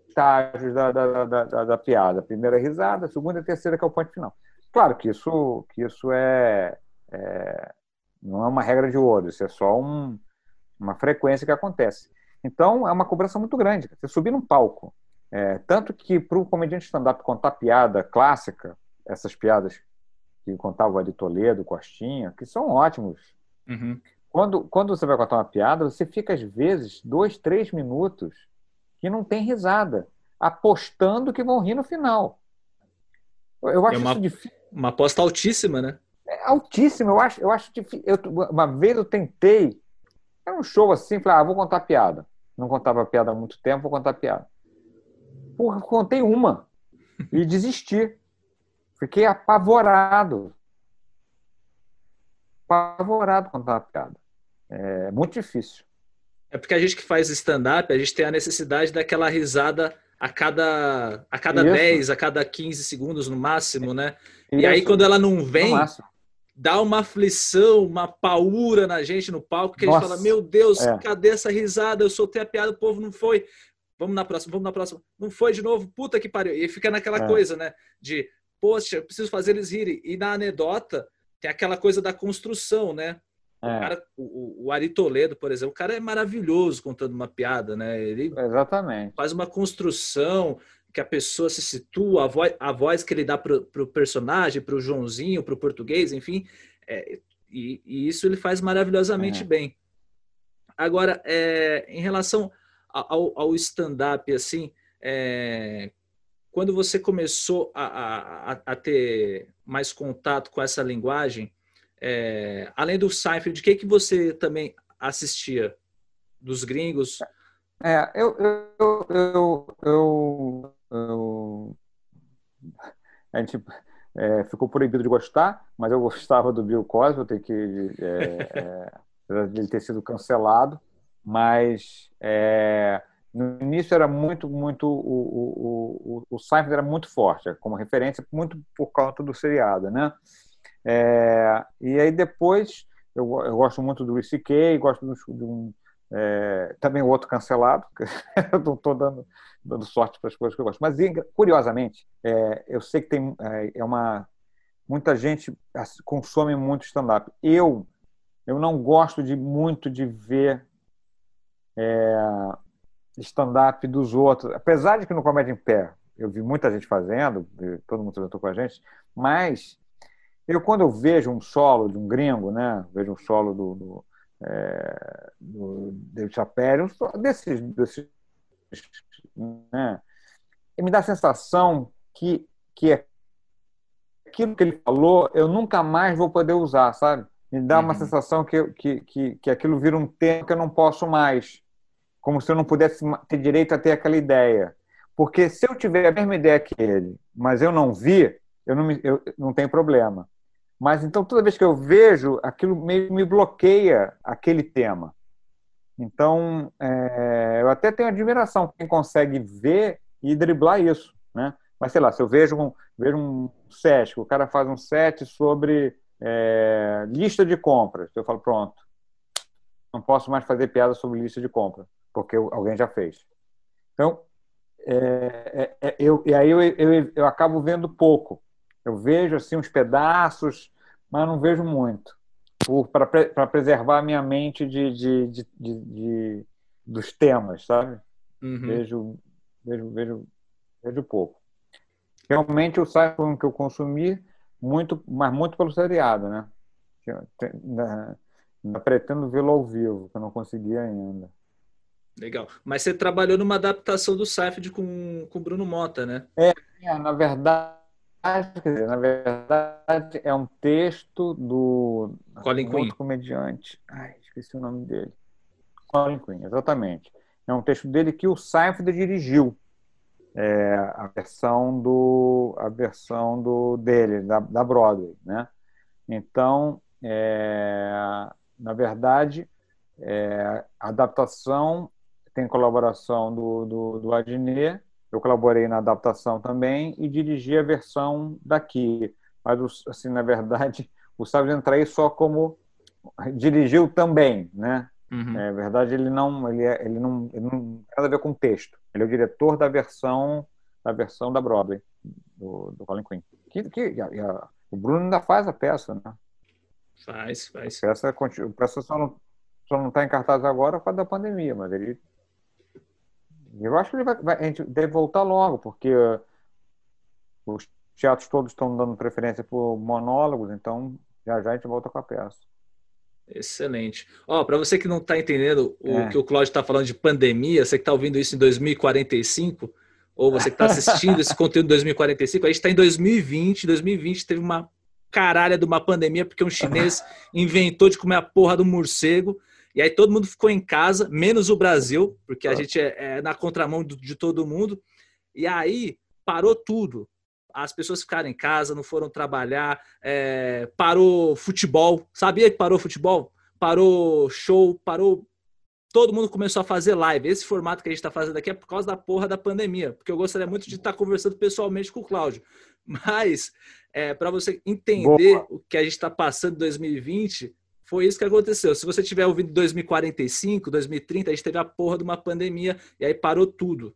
estágios da, da, da, da, da piada. A primeira risada, a segunda e a terceira, que é o ponto final. Claro que isso, que isso é, é, não é uma regra de ouro, isso é só um, uma frequência que acontece. Então, é uma cobrança muito grande. Você subir num palco, é, tanto que para o comediante stand-up contar piada clássica, essas piadas que contava o Ari Toledo, Costinha, que são ótimos. Uhum. Quando, quando você vai contar uma piada, você fica, às vezes, dois, três minutos que não tem risada, apostando que vão rir no final. Eu acho é uma, isso difícil. Uma aposta altíssima, né? É altíssima, eu acho, eu acho difícil. Eu, uma vez eu tentei, era um show assim, falei, ah, vou contar piada. Não contava piada há muito tempo, vou contar piada. Porra, contei uma e desisti. Fiquei apavorado. Apavorado contar piada. É muito difícil. É porque a gente que faz stand-up, a gente tem a necessidade daquela risada a cada, a cada 10, a cada 15 segundos no máximo, né? Isso. E aí, quando ela não vem, dá uma aflição, uma paura na gente no palco, que Nossa. a gente fala: Meu Deus, é. cadê essa risada? Eu soltei a piada, o povo não foi. Vamos na próxima, vamos na próxima. Não foi de novo, puta que pariu. E fica naquela é. coisa, né? De, poxa, eu preciso fazer eles rirem. E na anedota, tem aquela coisa da construção, né? É. O, cara, o, o, Ari Toledo, por exemplo, o cara é maravilhoso contando uma piada, né? Ele Exatamente. faz uma construção que a pessoa se situa, a voz, a voz que ele dá para o personagem, para o Joãozinho, para o português, enfim, é, e, e, isso ele faz maravilhosamente é. bem. Agora, é, em relação ao, ao stand-up, assim, é, quando você começou a, a, a, ter mais contato com essa linguagem, é, além do Seinfeld, o que, que você também assistia? Dos gringos? É, eu, eu, eu, eu, eu a gente é, ficou proibido de gostar, mas eu gostava do Bill Cosby, eu tenho que é, é, *laughs* ele ter sido cancelado, mas é, no início era muito, muito o, o, o, o Seinfeld era muito forte, como referência, muito por causa do seriado, né? É, e aí depois eu, eu gosto muito do Luis C.K., gosto de um é, também o outro cancelado, *laughs* eu não estou dando, dando sorte para as coisas que eu gosto. Mas, curiosamente, é, eu sei que tem é, é uma muita gente consome muito stand-up. Eu, eu não gosto de muito de ver é, stand-up dos outros. Apesar de que no Comédia em Pé eu vi muita gente fazendo, todo mundo sentou com a gente, mas eu, quando eu vejo um solo de um gringo, né, vejo um solo do, do é, do David Chappelle, desses, desses né? Me dá a sensação que, que é aquilo que ele falou eu nunca mais vou poder usar, sabe? Me dá uma uhum. sensação que, que, que, que aquilo vira um tema que eu não posso mais. Como se eu não pudesse ter direito a ter aquela ideia. Porque se eu tiver a mesma ideia que ele, mas eu não vi, eu não, me, eu, não tenho problema. Mas então toda vez que eu vejo, aquilo meio me bloqueia aquele tema. Então é, eu até tenho admiração quem consegue ver e driblar isso, né? Mas sei lá, se eu vejo um, vejo um set, o cara faz um set sobre é, lista de compras, eu falo pronto, não posso mais fazer piada sobre lista de compras porque alguém já fez. Então é, é, é eu, e aí eu, eu, eu acabo vendo pouco. Eu vejo assim uns pedaços, mas não vejo muito, para preservar a minha mente de, de, de, de dos temas, sabe? Uhum. Vejo, vejo, vejo, vejo pouco. Realmente o site que eu consumi muito, mas muito pelo seriado, né? Ainda pretendo vê-lo ao vivo, que eu não consegui ainda. Legal. Mas você trabalhou numa adaptação do Seinfeld com o Bruno Mota, né? É, é na verdade dizer, na verdade, é um texto do Colin um outro comediante. Ai, esqueci o nome dele. Colin Quinn, exatamente. É um texto dele que o Seinfeld dirigiu. É, a versão do a versão do dele da, da Broadway, né? Então, é, na verdade, é, a adaptação tem colaboração do, do, do Adnet eu colaborei na adaptação também e dirigi a versão daqui. Mas, assim, na verdade, *laughs* o Sávio Entraí só como dirigiu também, né? Uhum. É verdade, ele não, ele, é, ele não, ele não tem nada a ver com o texto. Ele é o diretor da versão da versão da Broadway do, do Colin Quinn. Que, que a, a, o Bruno ainda faz a peça, né? Faz, faz. A peça, a peça só não só não está em cartaz agora por causa da pandemia, mas ele eu acho que ele vai, vai, a gente deve voltar logo, porque os teatros todos estão dando preferência por monólogos, então já já a gente volta com a peça. Excelente. Ó, para você que não está entendendo o é. que o Cláudio está falando de pandemia, você que está ouvindo isso em 2045, ou você que está assistindo esse conteúdo em 2045, a gente está em 2020. 2020 teve uma caralha de uma pandemia porque um chinês *laughs* inventou de comer a porra do morcego. E aí todo mundo ficou em casa, menos o Brasil, porque a ah. gente é, é na contramão de todo mundo. E aí parou tudo. As pessoas ficaram em casa, não foram trabalhar, é, parou futebol. Sabia que parou futebol? Parou show, parou. Todo mundo começou a fazer live. Esse formato que a gente está fazendo aqui é por causa da porra da pandemia, porque eu gostaria muito de estar tá conversando pessoalmente com o Cláudio. *laughs* Mas, é, para você entender Boa. o que a gente está passando em 2020, foi isso que aconteceu. Se você tiver ouvindo 2045, 2030, a gente teve a porra de uma pandemia e aí parou tudo.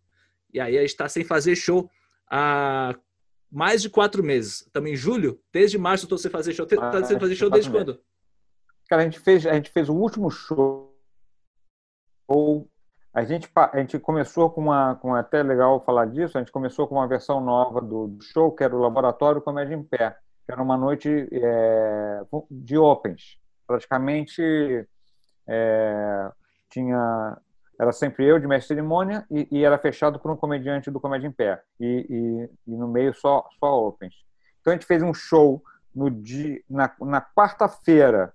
E aí a gente está sem fazer show há mais de quatro meses. Estamos em julho, desde março eu estou sem fazer show. Está ah, sem fazer show desde meses. quando? Cara, a gente fez, a gente fez o último show. A gente, a gente começou com uma, com até legal falar disso. A gente começou com uma versão nova do, do show que era o Laboratório Comédia em Pé, que era uma noite é, de opens praticamente é, tinha era sempre eu de mestre cerimônia e, e, era fechado por um comediante do Comédia em Pé. E, e, e, no meio só, só opens. Então a gente fez um show no dia, na, na quarta-feira.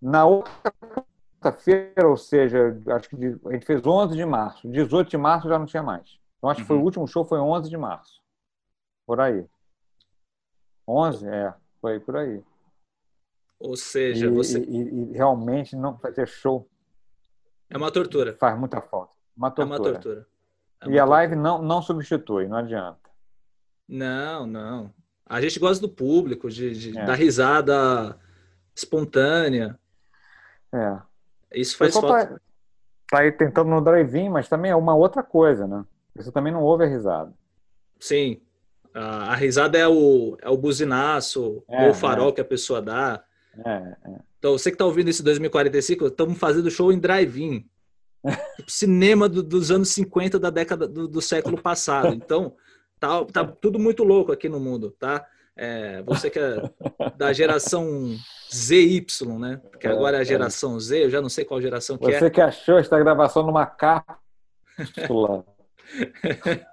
Na outra quarta-feira, ou seja, acho que a gente fez 11 de março. 18 de março já não tinha mais. Então acho que foi o uhum. último show foi 11 de março. Por aí. 11? É, foi por aí. Ou seja, e, você. E, e, realmente não fazer show. É uma tortura. Faz muita falta. Uma tortura. É uma tortura. É uma e a live não, não substitui, não adianta. Não, não. A gente gosta do público, de, de é. da risada espontânea. É. Isso faz falta. Tá, tá aí tentando no drive-in, mas também é uma outra coisa, né? Você também não ouve a risada. Sim. A, a risada é o, é o buzinaço, é, ou o farol é. que a pessoa dá. É, é. Então, você que está ouvindo esse 2045, estamos fazendo show em drive-in. *laughs* Tipo, cinema do, dos anos 50 da década do, do, século passado. Então, tá, tá tudo muito louco aqui no mundo, tá? É, você que é da geração ZY, né? Porque é, agora é a é. geração Z, eu já não sei qual geração que você é. Você que achou esta gravação numa cápsula. *laughs*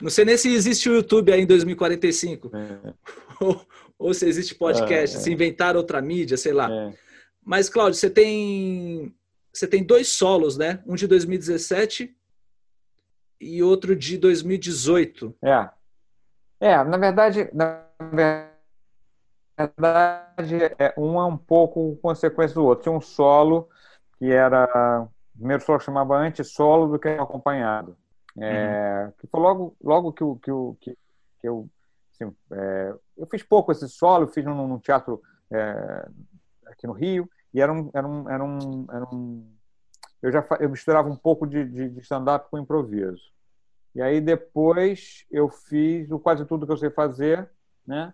Não sei nem se existe o YouTube aí em 2045. É. *laughs* Ou, se existe podcast, é, se inventar outra mídia, sei lá. É. Mas, Cláudio, você tem, você tem dois solos, né? Um de 2017 e outro de 2018. É. É, na verdade, na verdade, é, um é um pouco consequência do outro. Tinha um solo que era. O primeiro solo chamava antes solo do que acompanhado. É, uhum. Que foi logo, logo que, eu, que, que, que eu. Assim, é, eu fiz pouco esse solo, fiz num, num teatro é, aqui no Rio, e era um. Era um, era um, era um eu já eu misturava um pouco de, de, de stand-up com improviso. E aí depois eu fiz o quase tudo que eu sei fazer, né?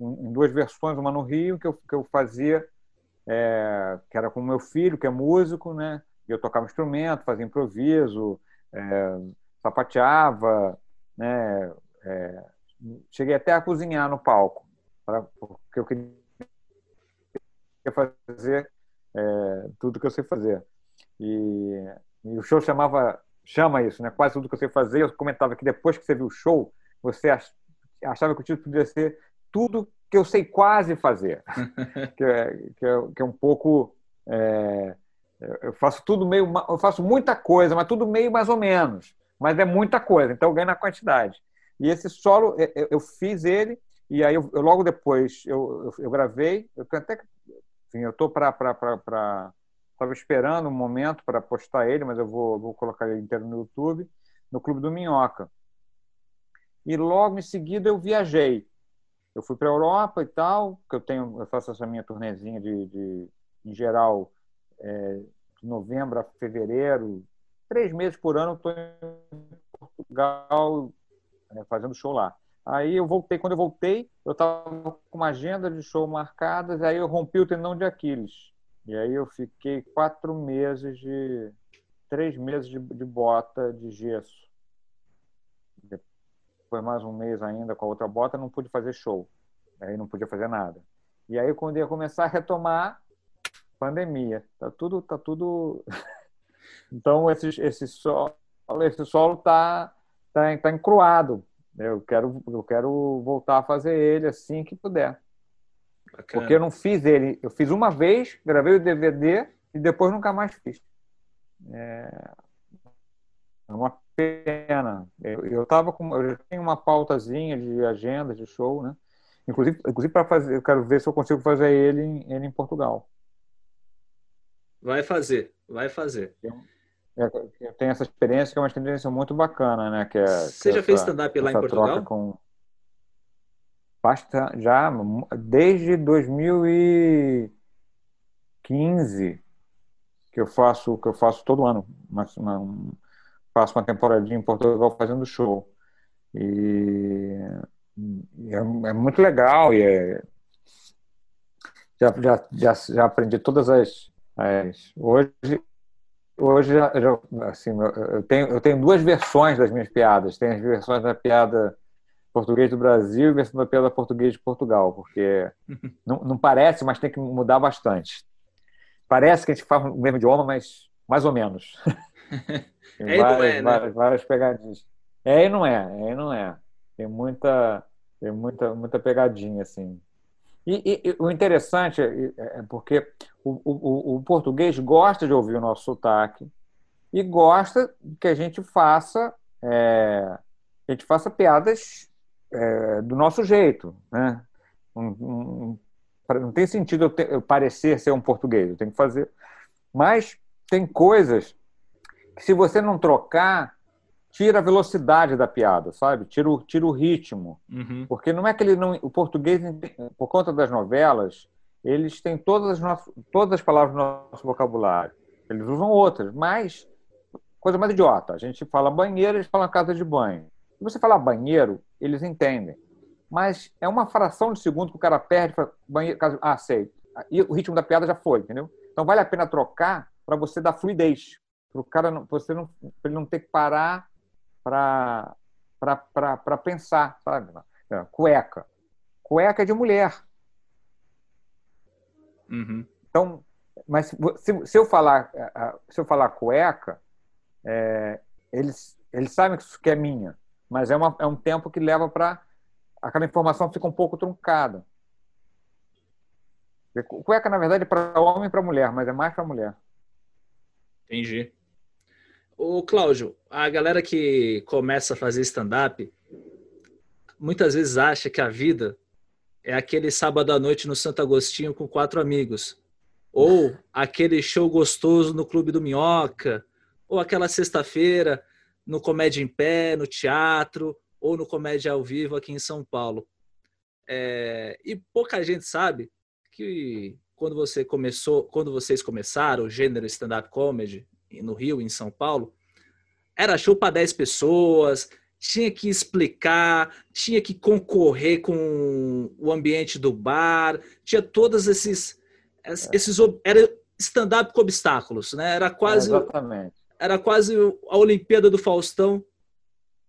em duas versões, uma no Rio que eu, que eu fazia, é, que era com meu filho, que é músico, né? E eu tocava instrumento, fazia improviso, é, sapateava, né? É, cheguei até a cozinhar no palco, pra, porque eu queria fazer é, tudo que eu sei fazer. E, e, o show chamava chama isso, né? Quase tudo que eu sei fazer. Eu comentava que depois que você viu o show, você achava que o título podia ser tudo que eu sei quase fazer, *laughs* que, é, que, é, que é um pouco é, eu faço tudo meio eu faço muita coisa, mas tudo meio mais ou menos mas é muita coisa, então eu ganho na quantidade. E esse solo, eu, eu fiz ele, e aí eu, eu logo depois eu, eu, gravei, eu até enfim, eu estou para. Estava esperando um momento para postar ele, mas eu vou, vou colocar ele inteiro no YouTube, no Clube do Minhoca. E logo em seguida eu viajei. Eu fui para a Europa e tal, que eu tenho, eu faço essa minha turnezinha de, de em geral, é, de novembro a fevereiro, três meses por ano estou em Portugal é, fazendo show lá. Aí eu voltei, quando eu voltei, eu estava com uma agenda de show marcadas, aí eu rompi o tendão de Aquiles. E aí eu fiquei quatro meses de. três meses de, de bota de gesso. Depois mais um mês ainda com a outra bota, não pude fazer show. Aí não podia fazer nada. E aí quando ia começar a retomar, pandemia. Tá tudo, tá tudo *laughs* Então, esse, esse solo esse solo está tá, tá encruado. Eu quero, eu quero voltar a fazer ele assim que puder. Bacana. Porque eu não fiz ele. Eu fiz uma vez, gravei o DVD e depois nunca mais fiz. É, é uma pena. Eu, eu tava com, eu já tenho uma pautazinha de agenda de show, né? Inclusive, inclusive para fazer, eu quero ver se eu consigo fazer ele ele em Portugal. Vai fazer, vai fazer. Eu tenho essa experiência que é uma experiência muito bacana, né? Que é, Você que já fez stand-up lá em Portugal? Com... Basta, já, desde 2015 que eu faço que eu faço todo ano, uma, faço uma temporadinha em Portugal fazendo show e, e é, é, muito legal e é, já, já, já, já aprendi todas as, as hoje hoje assim, eu tenho, eu tenho duas versões das minhas piadas. Tem as versões da piada português do Brasil e a versão da piada português de Portugal, porque *laughs* não, não, parece, mas tem que mudar bastante. Parece que a gente fala o mesmo idioma, mas mais ou menos. *laughs* Tem é várias, é, né? várias, várias pegadinhas. É e não é, é e não é. Tem muita, tem muita, muita pegadinha, assim. E, e, e o interessante é, é, é porque o, o, o, português gosta de ouvir o nosso sotaque e gosta que a gente faça é, a gente faça piadas é, do nosso jeito, né? Não, não, não tem sentido eu, ter, eu, parecer ser um português, eu tenho que fazer. Mas tem coisas que se você não trocar tira a velocidade da piada, sabe? Tira o, tira o ritmo. Uhum. Porque não é que ele não. O português, por conta das novelas, eles têm todas as, nossas, todas as palavras do nosso vocabulário. Eles usam outras, mas coisa mais idiota. A gente fala banheiro, eles falam casa de banho. Se você falar banheiro, eles entendem. Mas é uma fração de segundo que o cara perde. Banheiro, casa, ah, sei. E o ritmo da piada já foi, entendeu? Então vale a pena trocar para você dar fluidez. Para o cara não, você não, ele não ter que parar para pensar, sabe? É, cueca. Cueca é de mulher. Uhum. Então, mas se, se, eu falar é, se eu falar cueca, é, eles eles sabem que isso que é minha, mas é, uma, é um tempo que leva para aquela informação fica um pouco truncada. Cueca na verdade é para homem e para mulher, mas é mais para mulher. Entendi. O Cláudio, a galera que começa a fazer stand-up muitas vezes acha que a vida é aquele sábado à noite no Santo Agostinho com quatro amigos, ou aquele show gostoso no Clube do Minhoca, ou aquela sexta-feira no Comédia em Pé, no teatro, ou no Comédia ao Vivo aqui em São Paulo. É... e pouca gente sabe que quando você começou, quando vocês começaram o gênero stand-up comedy, no Rio, em São Paulo, era show para 10 pessoas, tinha que explicar, tinha que concorrer com o ambiente do bar, tinha todos esses esses era stand-up com obstáculos, né? Era quase é, era quase a Olimpíada do Faustão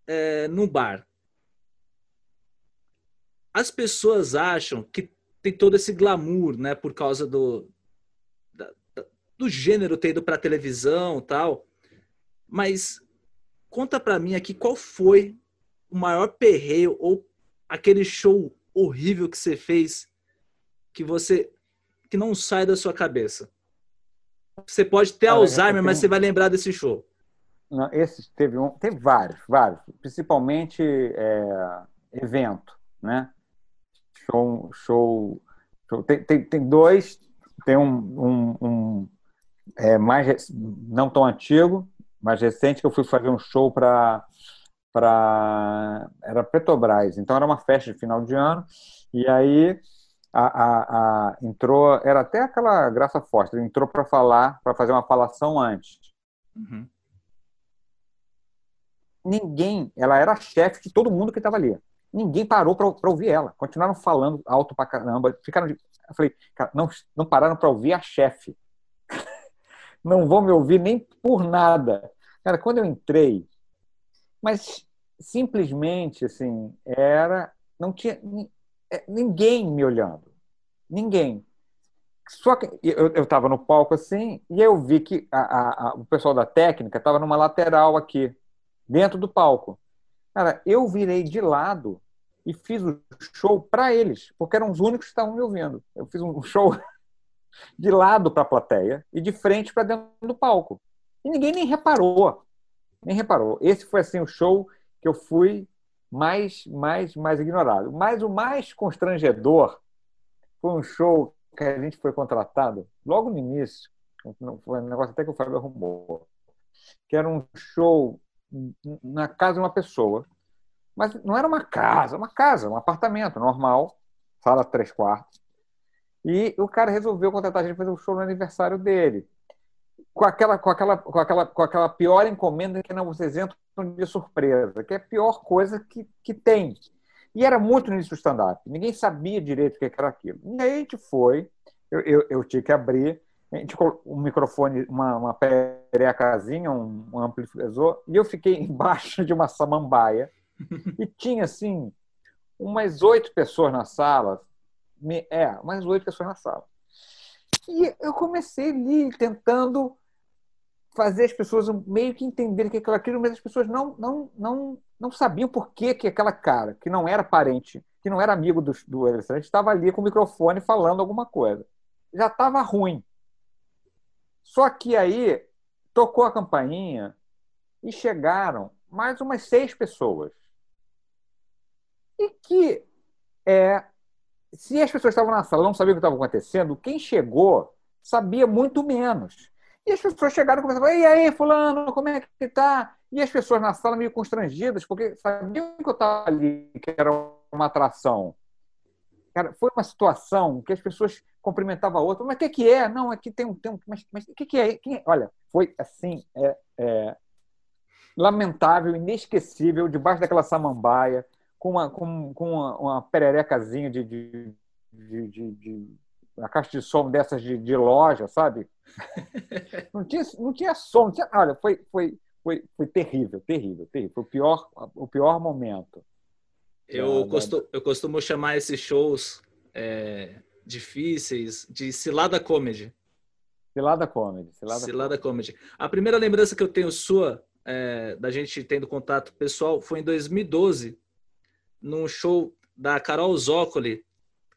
é, no bar. As pessoas acham que tem todo esse glamour, né? Por causa do do gênero ter ido para televisão tal. Mas conta para mim aqui qual foi o maior perreio ou aquele show horrível que você fez que você que não sai da sua cabeça. Você pode ter Alzheimer, mas você vai lembrar desse show. Não, esse teve um, teve vários, vários, principalmente é, evento, né? Show, show, show. Tem, tem, tem dois, tem um, um, um é, mais não tão antigo, mais recente, que eu fui fazer um show para para era Petrobras, então era uma festa de final de ano e aí a, a, a entrou era até aquela Graça Foster entrou para falar para fazer uma falação antes. Uhum. Ninguém, ela era chefe de todo mundo que estava ali. Ninguém parou para ouvir ela. Continuaram falando alto para caramba. Ficaram, eu falei, cara, não, não pararam para ouvir a chefe não vão me ouvir nem por nada. Cara, quando eu entrei, mas simplesmente assim, era. Não tinha é, ninguém me olhando. Ninguém. Só que eu estava no palco assim, e eu vi que a, a, a, o pessoal da técnica estava numa lateral aqui, dentro do palco. Cara, eu virei de lado e fiz o show para eles, porque eram os únicos que estavam me ouvindo. Eu fiz um show de lado para a plateia e de frente para dentro do palco. E ninguém nem reparou. Nem reparou. Esse foi assim o show que eu fui mais mais mais ignorado. Mas o mais constrangedor foi um show que a gente foi contratado logo no início. Foi um negócio até que o Fábio arrumou. Que era um show na casa de uma pessoa. Mas não era uma casa, uma casa, um apartamento normal, sala três quartos. E o cara resolveu contratar a gente para fazer um show no aniversário dele. Com aquela, com aquela, com aquela, com aquela pior encomenda que não vocês entram de surpresa, que é a pior coisa que, que tem. E era muito no início do stand-up. Ninguém sabia direito o que era aquilo. E aí a gente foi, eu, eu, eu tinha que abrir, a gente um microfone, uma, uma perecazinha, um, um amplificador, e eu fiquei *laughs* embaixo de uma samambaia. e tinha, assim, umas oito pessoas na sala, é, mais oito pessoas na sala. E eu comecei ali tentando fazer as pessoas meio que entenderem que aquilo aquilo, mas as pessoas não, não, não, não sabiam por que, que aquela cara, que não era parente, que não era amigo do, do Alessandro, estava ali com o microfone falando alguma coisa. Já estava ruim. Só que aí tocou a campainha e chegaram mais umas seis pessoas. E que é, se as pessoas estavam na sala não sabiam o que estava acontecendo, quem chegou sabia muito menos. E as pessoas chegaram e começaram, e aí, fulano, como é que está? E as pessoas na sala meio constrangidas, porque sabiam que eu estava ali, que era uma atração. Cara, foi uma situação que as pessoas cumprimentavam a outra. Mas o que, que é? Não, aqui tem um. Tem mas, mas o que, que é? Quem é? Olha, foi assim, é, é, lamentável, inesquecível, debaixo daquela samambaia, com uma, com, com uma, uma pererecazinha de, de, de, de, de uma caixa de som dessas de, de loja, sabe? *laughs* Não tinha, não tinha som. Não tinha, olha, foi, foi, foi, foi terrível, terrível, terrível. Foi o pior, o pior momento. Eu, costumo, eu costumo chamar esses shows é, difíceis de cilada comedy. Cilada comedy. Cilada, cilada comedy. comedy. A primeira lembrança que eu tenho sua, é, da gente tendo contato pessoal, foi em 2012, num show da Carol Zócoli,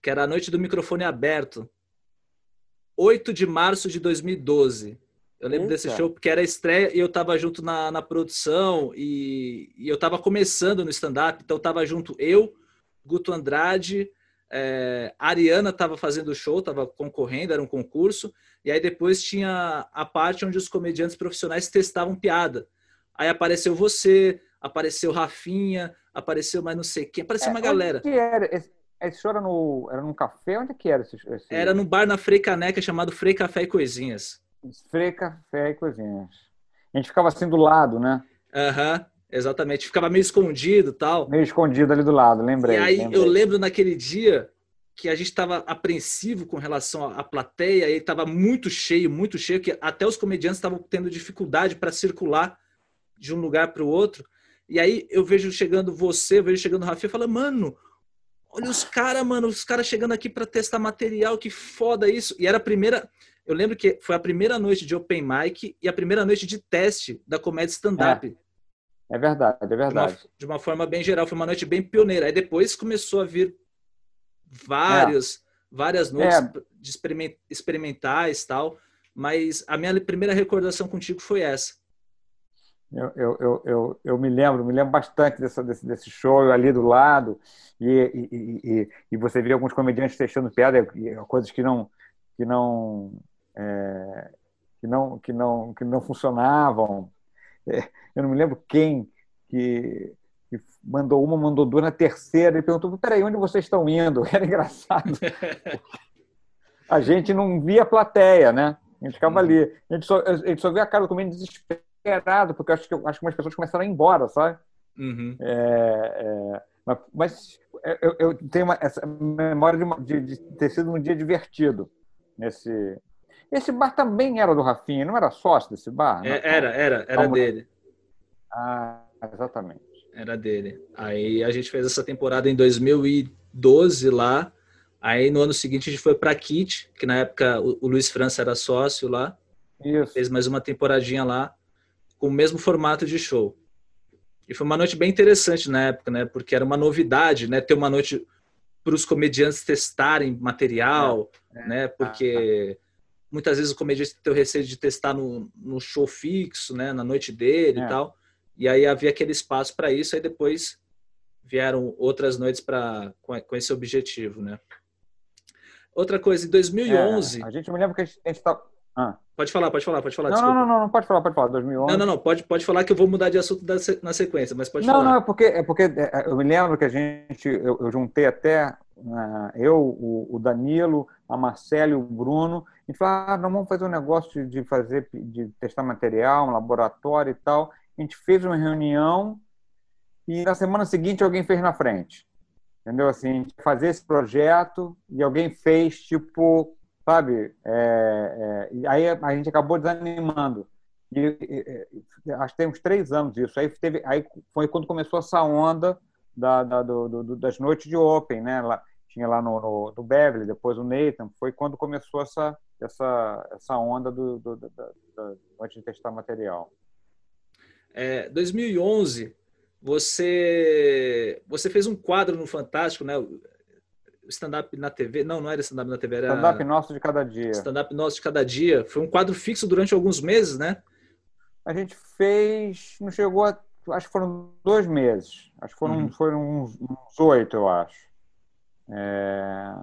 que era a noite do microfone aberto. 8 de março de 2012. Eu lembro Eita. desse show porque era estreia e eu estava junto na, na produção e, e eu estava começando no stand-up, então estava junto eu, Guto Andrade, é, a Ariana estava fazendo o show, estava concorrendo, era um concurso, e aí depois tinha a parte onde os comediantes profissionais testavam piada. Aí apareceu você, apareceu Rafinha, apareceu mais não sei quem, apareceu é, uma galera. Que era? Esse show era, no, era num café? Onde que era esse, esse... Era num bar na Frei Caneca chamado Frei Café e Coisinhas. Frei Café e Coisinhas. A gente ficava assim do lado, né? Aham, uhum, exatamente. Ficava meio escondido tal. Meio escondido ali do lado, lembrei. E aí lembrei. eu lembro naquele dia que a gente estava apreensivo com relação à plateia, e estava muito cheio, muito cheio, que até os comediantes estavam tendo dificuldade para circular de um lugar para o outro. E aí eu vejo chegando você, eu vejo chegando o Rafa e falo, mano, olha os caras, mano, os caras chegando aqui para testar material, que foda isso. E era a primeira, eu lembro que foi a primeira noite de open mic e a primeira noite de teste da comédia stand-up. É. é. verdade, é verdade. De uma, de uma, forma bem geral, foi uma noite bem pioneira. Aí depois começou a vir vários, é. várias noites é. de experiment, experimentais tal. Mas a minha primeira recordação contigo foi essa. Eu, eu, eu, eu, me lembro, me lembro bastante desse, desse, desse show ali do lado, e, e, e, e você via alguns comediantes testando piada, coisas que não, que não, é, que não, que não, que não funcionavam. É, eu não me lembro quem que, que, mandou uma, mandou duas na terceira e perguntou: peraí, onde vocês estão indo? *laughs* Era engraçado. a gente não via a plateia, né? A gente ficava uhum. ali. A gente só, a gente só via a cara do comediante desesperado, porque acho que, acho que umas pessoas começaram a ir embora, sabe? Uhum. É, é, mas, mas eu, eu, tenho uma, essa memória de, uma, de, de ter sido um dia divertido nesse, esse bar também era do Rafinha, não era sócio desse bar? É, era, era, era dele. Ah, exatamente. Era dele. Aí a gente fez essa temporada em 2012 lá. Aí no ano seguinte a gente foi para Kit, que na época o, o Luiz França era sócio lá. Isso. Fez mais uma temporadinha lá, com o mesmo formato de show. E foi uma noite bem interessante na época, né? Porque era uma novidade, né? Ter uma noite para os comediantes testarem material, é, é, né? Porque ah, muitas vezes o comediante tem o receio de testar no, no show fixo, né, na noite dele é. e tal. E aí havia aquele espaço para isso, aí depois vieram outras noites para com, com, esse objetivo, né? Outra coisa, em 2011... É, a gente me lembra que a gente estava... Ah. Pode falar, pode falar, pode falar. Não, não, não, não, pode falar, pode falar. 2011. Não, não, não, pode, pode falar que eu vou mudar de assunto na sequência, mas pode não, falar. Não, não, é porque, é porque é, eu me lembro que a gente, eu, eu juntei até uh, eu, o, o Danilo, a Marcela e o Bruno, a gente falou, ah, vamos fazer um negócio de fazer, de testar material, um laboratório e tal. A gente fez uma reunião e na semana seguinte alguém fez na frente. Entendeu? Assim, fazer esse projeto e alguém fez, tipo, sabe? É, é, aí a gente acabou desanimando. E, e, acho que tem uns três anos isso. Aí, teve, aí foi quando começou essa onda da, da do, do, das noites de Open, né? Lá, tinha lá no, no, Beverly, depois o Nathan. Foi quando começou essa, essa, essa onda do, do, do, do, antes de testar material. É, 2011, você você fez um quadro no Fantástico, né? Stand-up na TV. Não, não era stand-up na TV, era. Stand-up nosso de cada dia. Stand-up nosso de cada dia. Foi um quadro fixo durante alguns meses, né? A gente fez. Não chegou a. Acho que foram dois meses. Acho que foram, uhum. foram uns oito, eu acho. É...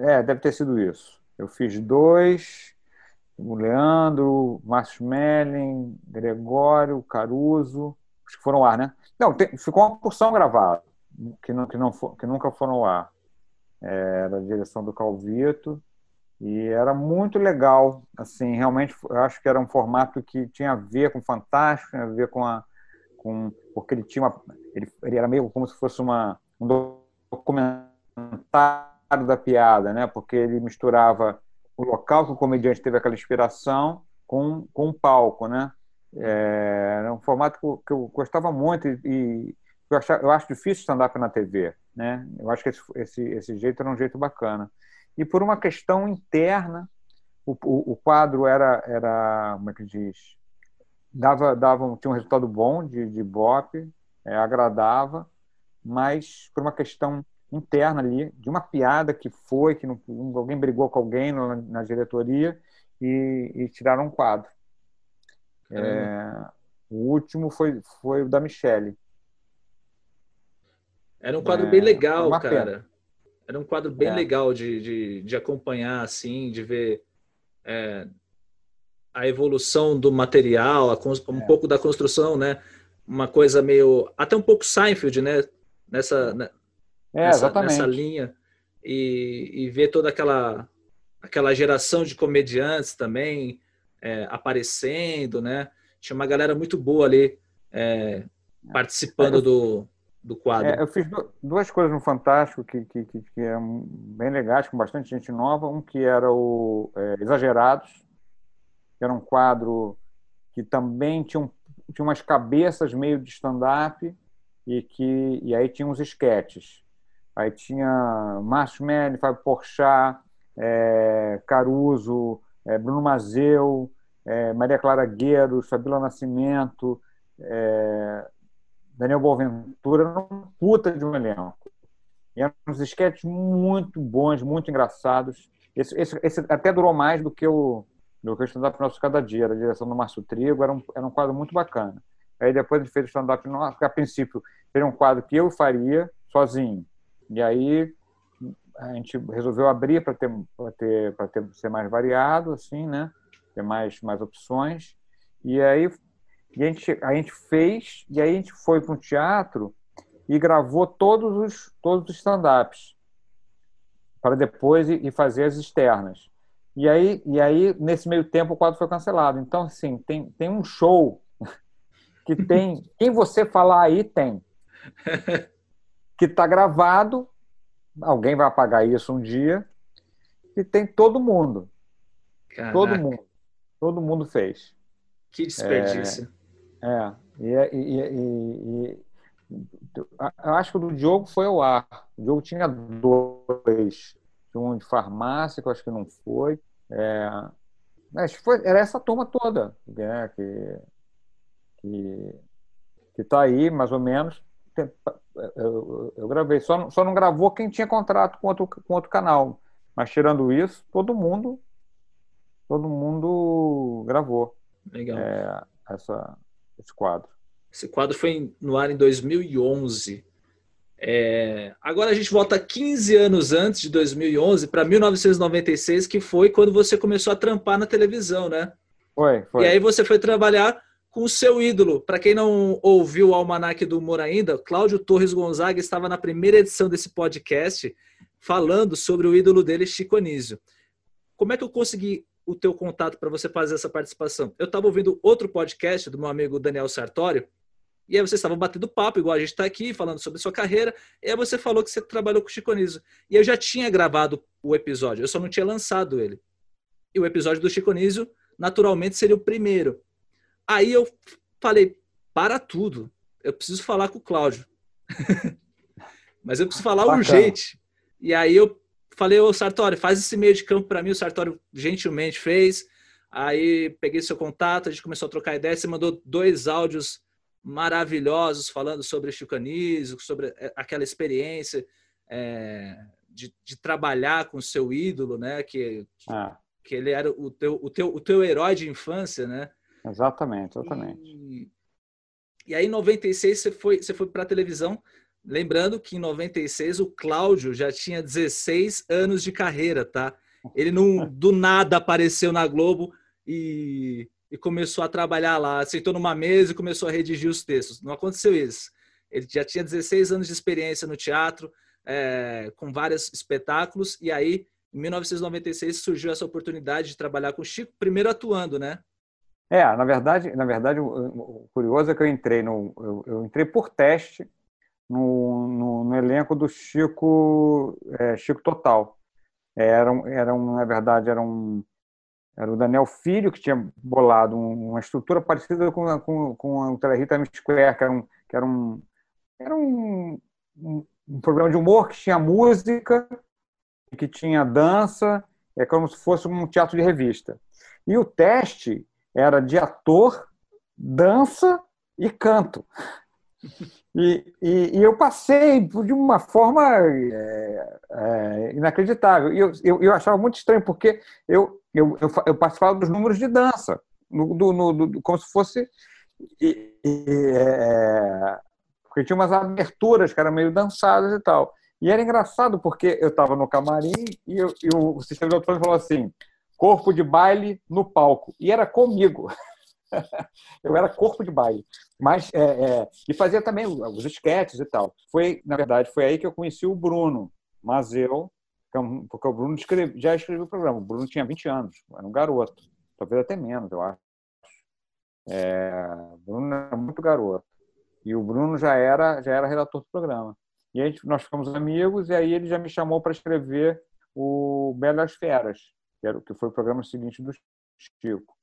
é, deve ter sido isso. Eu fiz dois. O Leandro, Márcio Smelling, Gregório, Caruso. Acho que foram ar, né? Não, tem, ficou uma porção gravada que, não, que, não que nunca foram ao ar. É, era a direção do Calvito e era muito legal. Assim, realmente, eu acho que era um formato que tinha a ver com Fantástico, tinha a ver com a. Com, porque ele tinha uma, ele, ele era meio como se fosse uma, um documentário da piada, né? Porque ele misturava o local que o comediante teve aquela inspiração com, com um palco, né? É, era um formato que eu, gostava muito e, eu, acho, eu acho difícil stand-up na TV, né? Eu acho que esse, esse, esse jeito era um jeito bacana. E por uma questão interna, o, o, o quadro era, era, como é que diz? Dava, dava, tinha um resultado bom de, de bop, é, agradava, mas por uma questão interna ali, de uma piada que foi, que não, alguém brigou com alguém na, na diretoria e, e, tiraram um quadro. É, o último foi, foi o da Michelle. Era um quadro é, bem legal, cara. Pena. Era um quadro bem é. legal de, de, de, acompanhar, assim, de ver é, a evolução do material, a, um é. pouco da construção, né? Uma coisa meio. Até um pouco Seinfeld, né? Nessa, né? É, nessa, nessa linha. E, e ver toda aquela, aquela geração de comediantes também é, aparecendo, né? Tinha uma galera muito boa ali é, participando do, do quadro. É, eu fiz duas coisas no Fantástico que, que, que, que eram bem legais, com bastante gente nova. Um que era o é, Exagerados, que era um quadro que também tinha, um, tinha umas cabeças meio de stand-up e, que, e aí tinha uns esquetes. Aí tinha Márcio Melli, Fábio Porchat, é, Caruso, é, Bruno Mazeu, é, Maria Clara Gueiros, Fabíola Nascimento, é, Daniel Boaventura, era um puta de um elenco. E eram uns esquetes muito bons, muito engraçados. Esse, esse, esse, até durou mais do que o do que o stand-up nosso cada dia, era a direção do Márcio Trigo, era um, era um quadro muito bacana. Aí depois ele fez o stand-up nosso, a princípio era um quadro que eu faria sozinho. E aí a gente resolveu abrir para ter, ter, ter ser mais variado, assim, né? Ter mais, mais opções. E aí e a gente, a gente fez, e aí a gente foi para um teatro e gravou todos os, todos os stand-ups para depois e fazer as externas. E aí, e aí, nesse meio tempo, o quadro foi cancelado. Então, assim, tem, tem um show *laughs* que tem. Quem você falar aí tem. *laughs* Que está gravado, alguém vai apagar isso um dia, e tem todo mundo. Caraca. Todo mundo. Todo mundo fez. Que desperdício. É, é, e, e, e, e, eu acho que o do Diogo foi ao ar. O Diogo tinha dois. Tinha um de farmácia, que eu acho que não foi. É, mas foi, era essa turma toda né, que, que, que tá aí, mais ou menos. Eu, eu, gravei. Só, só não gravou quem tinha contrato com outro, com outro canal. Mas tirando isso, todo mundo todo mundo gravou. Legal. É, essa, esse quadro? Esse quadro foi no ar em 2011. É... Agora a gente volta 15 anos antes de 2011 para 1996, que foi quando você começou a trampar na televisão, né? Foi, foi. E aí você foi trabalhar com o seu ídolo. Para quem não ouviu o Almanac do Humor ainda, Cláudio Torres Gonzaga estava na primeira edição desse podcast falando sobre o ídolo dele, Chico Anísio. Como é que eu consegui o teu contato para você fazer essa participação? Eu estava ouvindo outro podcast do meu amigo Daniel Sartório, e aí vocês estavam batendo papo, igual a gente está aqui, falando sobre sua carreira, e aí você falou que você trabalhou com o Chico Niso. E eu já tinha gravado o episódio, eu só não tinha lançado ele. E o episódio do Chico Niso, naturalmente, seria o primeiro. Aí eu falei, para tudo, eu preciso falar com o Cláudio. *laughs* Mas eu preciso falar Bacana. urgente. E aí eu falei, ô Sartori, faz esse meio de campo para mim. O Sartori gentilmente fez. Aí peguei seu contato, a gente começou a trocar ideia. Você mandou dois áudios maravilhosos falando sobre Chico Anísio, sobre é, aquela experiência é, de, de, trabalhar com seu ídolo, né? Que, ah. que ele era o teu, o, teu, o teu herói de infância, né? Exatamente, exatamente. E, e aí, em 96, você foi, você foi para a televisão. Lembrando que em 96 o Cláudio já tinha 16 anos de carreira, tá? Ele não do nada apareceu na Globo e, e começou a trabalhar lá, sentou numa mesa e começou a redigir os textos. Não aconteceu isso. Ele já tinha 16 anos de experiência no teatro, é, com vários espetáculos, e aí, em 1996, surgiu essa oportunidade de trabalhar com o Chico, primeiro atuando, né? É, na verdade, na verdade, o, curioso é que eu entrei no, eu, eu entrei por teste no, no, no elenco do Chico, é, Chico Total. Era, um, na verdade, era um era o Daniel Filho que tinha bolado uma estrutura parecida com, com, com o Telerita Square, que era um, que era um, era um, um, um programa de humor que tinha música, que tinha dança, é como se fosse um teatro de revista. E o teste era de ator, dança e canto. E, e, e eu passei de uma forma é, é, inacreditável. E eu, eu, eu, achava muito estranho, porque eu, eu, eu, eu participava dos números de dança, no, do, no, do, como se fosse. E, é, porque tinha umas aberturas que eram meio dançadas e tal. E era engraçado, porque eu estava no camarim e, eu, e o sistema de falou assim: corpo de baile no palco. E era comigo. *laughs* *laughs* eu era corpo de baile. Mas, é, é, e fazia também os esquetes e tal. Foi, na verdade, foi aí que eu conheci o Bruno Mazeu, é porque o Bruno escreve, já escreveu o programa. O Bruno tinha 20 anos, era um garoto. Talvez até menos, eu acho. É, o Bruno era muito garoto. E o Bruno já era, já era redator do programa. E aí nós ficamos amigos, e aí ele já me chamou para escrever o Belas Feras, que, era, que foi o programa seguinte do Chico.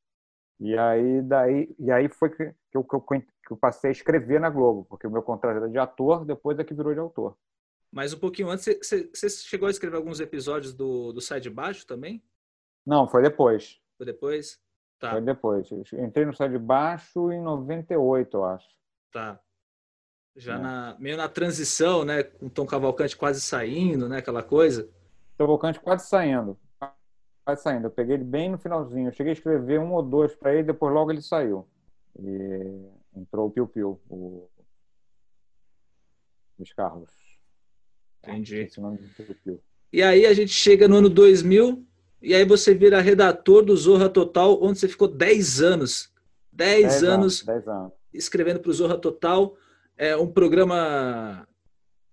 E aí, daí, e aí foi que, eu, que, eu, que eu passei a escrever na Globo, porque o meu contrato era de ator, depois é que virou de autor. Mas um pouquinho antes, você, chegou a escrever alguns episódios do, do Sai de Baixo também? Não, foi depois. Foi depois? Tá. Foi depois. Eu entrei no Sai de Baixo em 98, eu acho. Tá. Já é. na, meio na transição, né? Com o Tom Cavalcante quase saindo, né? Aquela coisa. Cavalcante quase saindo quase saindo. Eu peguei ele bem no finalzinho. Eu cheguei a escrever um ou dois para ele, depois logo ele saiu. E entrou o Piu Piu, o Luiz Carlos. Entendi. Esse nome Piu Piu. E aí a gente chega no ano 2000 e aí você vira redator do Zorra Total, onde você ficou 10 anos. 10, anos, 10 anos escrevendo para o Zorra Total. É um programa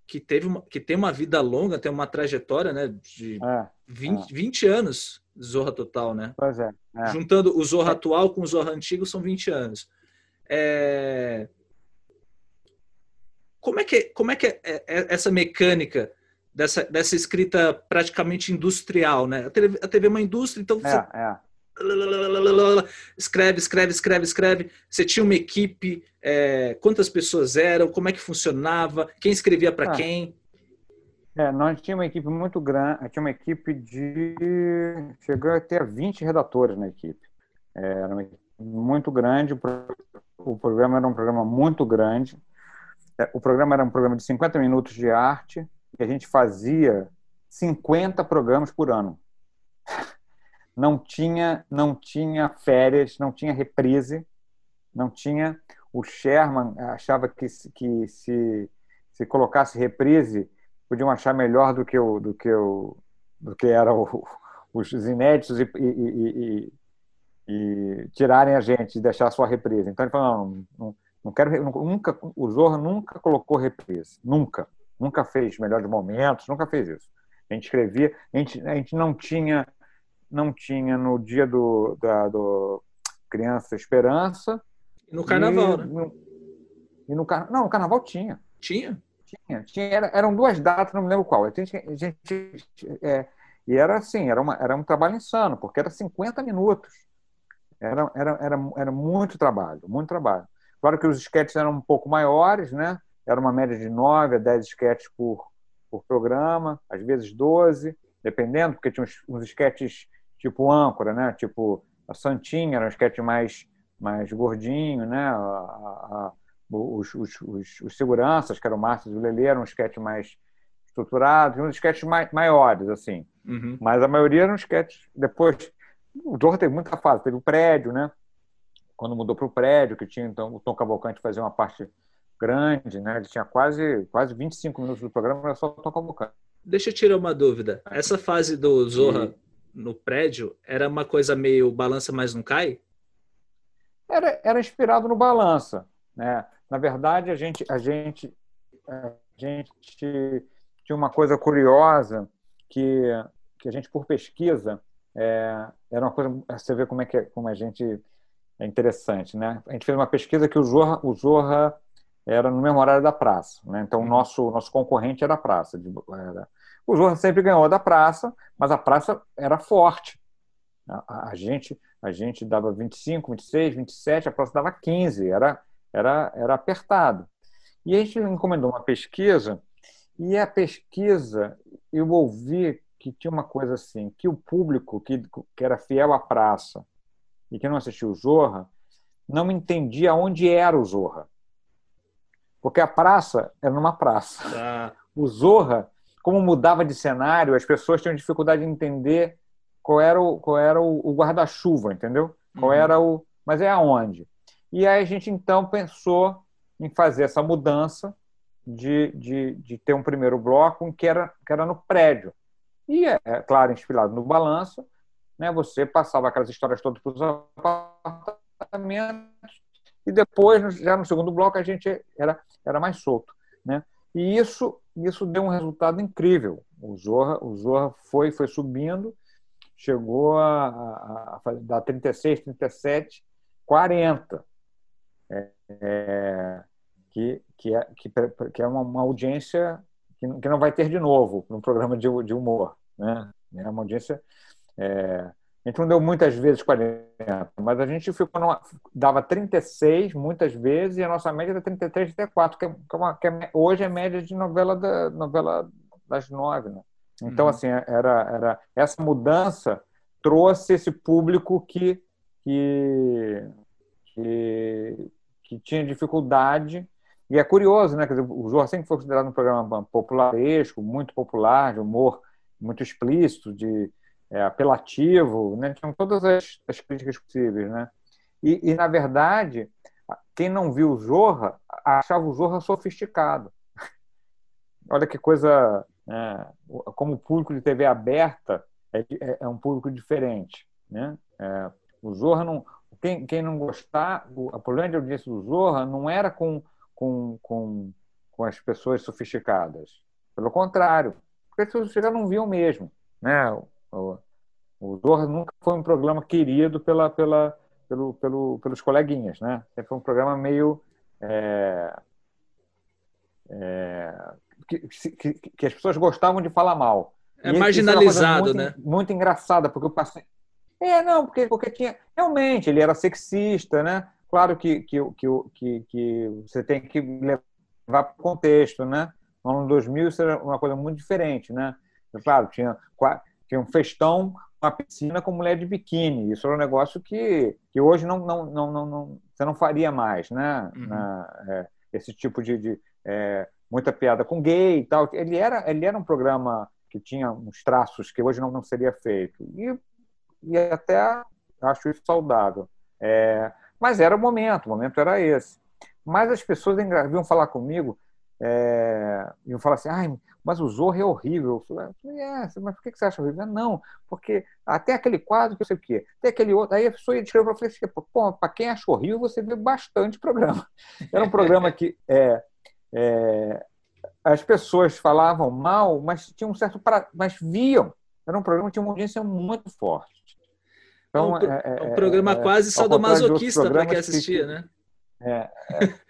que teve uma, que tem uma vida longa, tem uma trajetória, né, de é, 20, é. 20 anos Zorra Total, né? Pois é. é. Juntando o Zorra atual com o Zorra antigo são 20 anos. É... Como é que, como é, que é, é, é essa mecânica dessa, dessa escrita praticamente industrial, né? A TV, a TV é uma indústria, então você... É, é. Escreve, escreve, escreve, escreve. Você tinha uma equipe, é, quantas pessoas eram, como é que funcionava, quem escrevia para ah. quem? É, nós tínhamos uma equipe muito grande, tinha uma equipe de. chegou a ter 20 redatores na equipe. É, era uma equipe muito grande, o programa era um programa muito grande. É, o programa era um programa de 50 minutos de arte, e a gente fazia 50 programas por ano. *laughs* Não tinha, não tinha férias, não tinha reprise, não tinha. O Sherman achava que, que se, se colocasse reprise podiam achar melhor do que o do que o do que era o, *laughs* os inéditos e, e, e, e, tirarem a gente e deixar só a reprise. Então ele falou não, não, não quero nunca o Zorro nunca colocou reprise, nunca, nunca fez melhores momentos, nunca fez isso. A gente escrevia, a gente, a gente não tinha não tinha no dia do da do Criança Esperança. no Carnaval, e, né? No, e no Não, no Carnaval tinha. Tinha? Tinha, tinha era, eram duas datas, não me lembro qual. A gente, a gente é, e era assim, era, uma, era um trabalho insano, porque era 50 minutos. Era, era, era, era muito trabalho, muito trabalho. Claro que os esquetes eram um pouco maiores, né? Era uma média de 9 a 10 esquetes por, por programa, às vezes 12. dependendo, porque tinha uns, uns esquetes tipo âncora, né? Tipo a Santinha era um esquete mais mais gordinho, né? A, a, os, os, os, os, seguranças, que eram o Márcio e o Lelê, eram um esquete mais estruturados, uns esquetes mai, maiores, assim. Uhum. Mas a maioria eram esquetes. Depois, o Zorro teve muita fase, teve o prédio, né? Quando mudou para o prédio, que tinha então o Tom Cavalcante fazia uma parte grande, né? Ele tinha quase, quase 25 minutos do programa, era só o Tom Cavalcante. Deixa eu tirar uma dúvida. Essa fase do Zorra e... no prédio era uma coisa meio balança, mas não cai? Era, era inspirado no balança, né? Na verdade, a gente, a gente, a gente tinha uma coisa curiosa que, que a gente, por pesquisa, é, era uma coisa. Você vê como é que como a gente é interessante, né? A gente fez uma pesquisa que o Zorra, o Zorra era no mesmo horário da praça, né? Então o uhum. nosso nosso concorrente era a praça. Era, o Zorra sempre ganhou da praça, mas a praça era forte. A, a, gente a gente dava 25, 26, 27, a praça dava 15, era era era apertado. E a gente encomendou uma pesquisa e a pesquisa eu ouvi que tinha uma coisa assim, que o público que, que era fiel à praça e que não assistiu o Zorra não entendia onde era o Zorra. Porque a praça era numa praça. Ah. O Zorra, como mudava de cenário, as pessoas tinham dificuldade de entender qual era o, qual era o, o guarda-chuva, entendeu? Qual uhum. era o. Mas é aonde? E aí a gente então pensou em fazer essa mudança de, de, de ter um primeiro bloco que era, que era no prédio. E, é, é claro, inspirado no balanço, né, você passava aquelas histórias todas para os apartamentos e depois, já no segundo bloco, a gente era, era mais solto. Né? E isso, isso deu um resultado incrível. O Zorra, o Zorra foi, foi subindo, chegou a, a, a dar 36, 37, 40. É, é, que, que, é, que, que é uma, uma audiência que, que não vai ter de novo no programa de, de humor. Né? É uma audiência. É, a gente não deu muitas vezes 40, mas a gente ficou numa, dava 36 muitas vezes e a nossa média era 33, 34, que, é, que, é uma, que é, hoje é média de novela, da, novela das nove. Né? Então, uhum. assim, era, era essa mudança trouxe esse público que, que, que, que tinha dificuldade e é curioso, né? Dizer, o Zorro sempre foi considerado um programa popularesco, muito popular, de humor muito explícito, de é, apelativo, né? Tinham todas as, as, críticas possíveis, né? E, e, na verdade, quem não viu o Zorra achava o Zorra sofisticado. *laughs* Olha que coisa, né? como o público de TV aberta é, é, é um público diferente, né? É, o Zorra não, quem, quem não gostar, o, problema de audiência do Zorra não era com com, com, com as pessoas sofisticadas. Pelo contrário, porque as pessoas sofisticadas não viam mesmo. Né? O, o Zorra nunca foi um programa querido pela, pela, pelo, pelo, pelos coleguinhas. Né? Sempre foi um programa meio. É, é, que, que, que, as pessoas gostavam de falar mal. É e marginalizado, muito, né? Muito engraçada, porque eu passei. É, não, porque, porque tinha. Realmente, ele era sexista, né? Claro que, que, que, que, você tem que levar para o contexto, né? No ano 2000 isso era uma coisa muito diferente, né? Claro, tinha, tinha um festão, uma piscina com mulher de biquíni. Isso era um negócio que, que hoje não, não, não, não, não você não faria mais, né? Uhum. Na, é, esse tipo de, de é, muita piada com gay e tal. Ele era, ele era um programa que tinha uns traços que hoje não, não seria feito. E, e até acho isso saudável. É, mas era o momento, o momento era esse. Mas as pessoas vinham falar comigo, é, iam falar assim, ai, mas o Zorro é horrível. Eu falei, é, mas por que você acha horrível? Não, porque até aquele quadro que eu sei o quê, até aquele outro. Aí a pessoa ia descrever para assim, pô, para quem acha horrível, você vê bastante programa. *laughs* Era um programa que é, é, as pessoas falavam mal, mas tinham um certo. Pra... mas viam. Era um programa que tinha uma audiência muito forte. Então, é um, é, é, um programa é, quase sadomasoquista para quem assistia, que, né? É,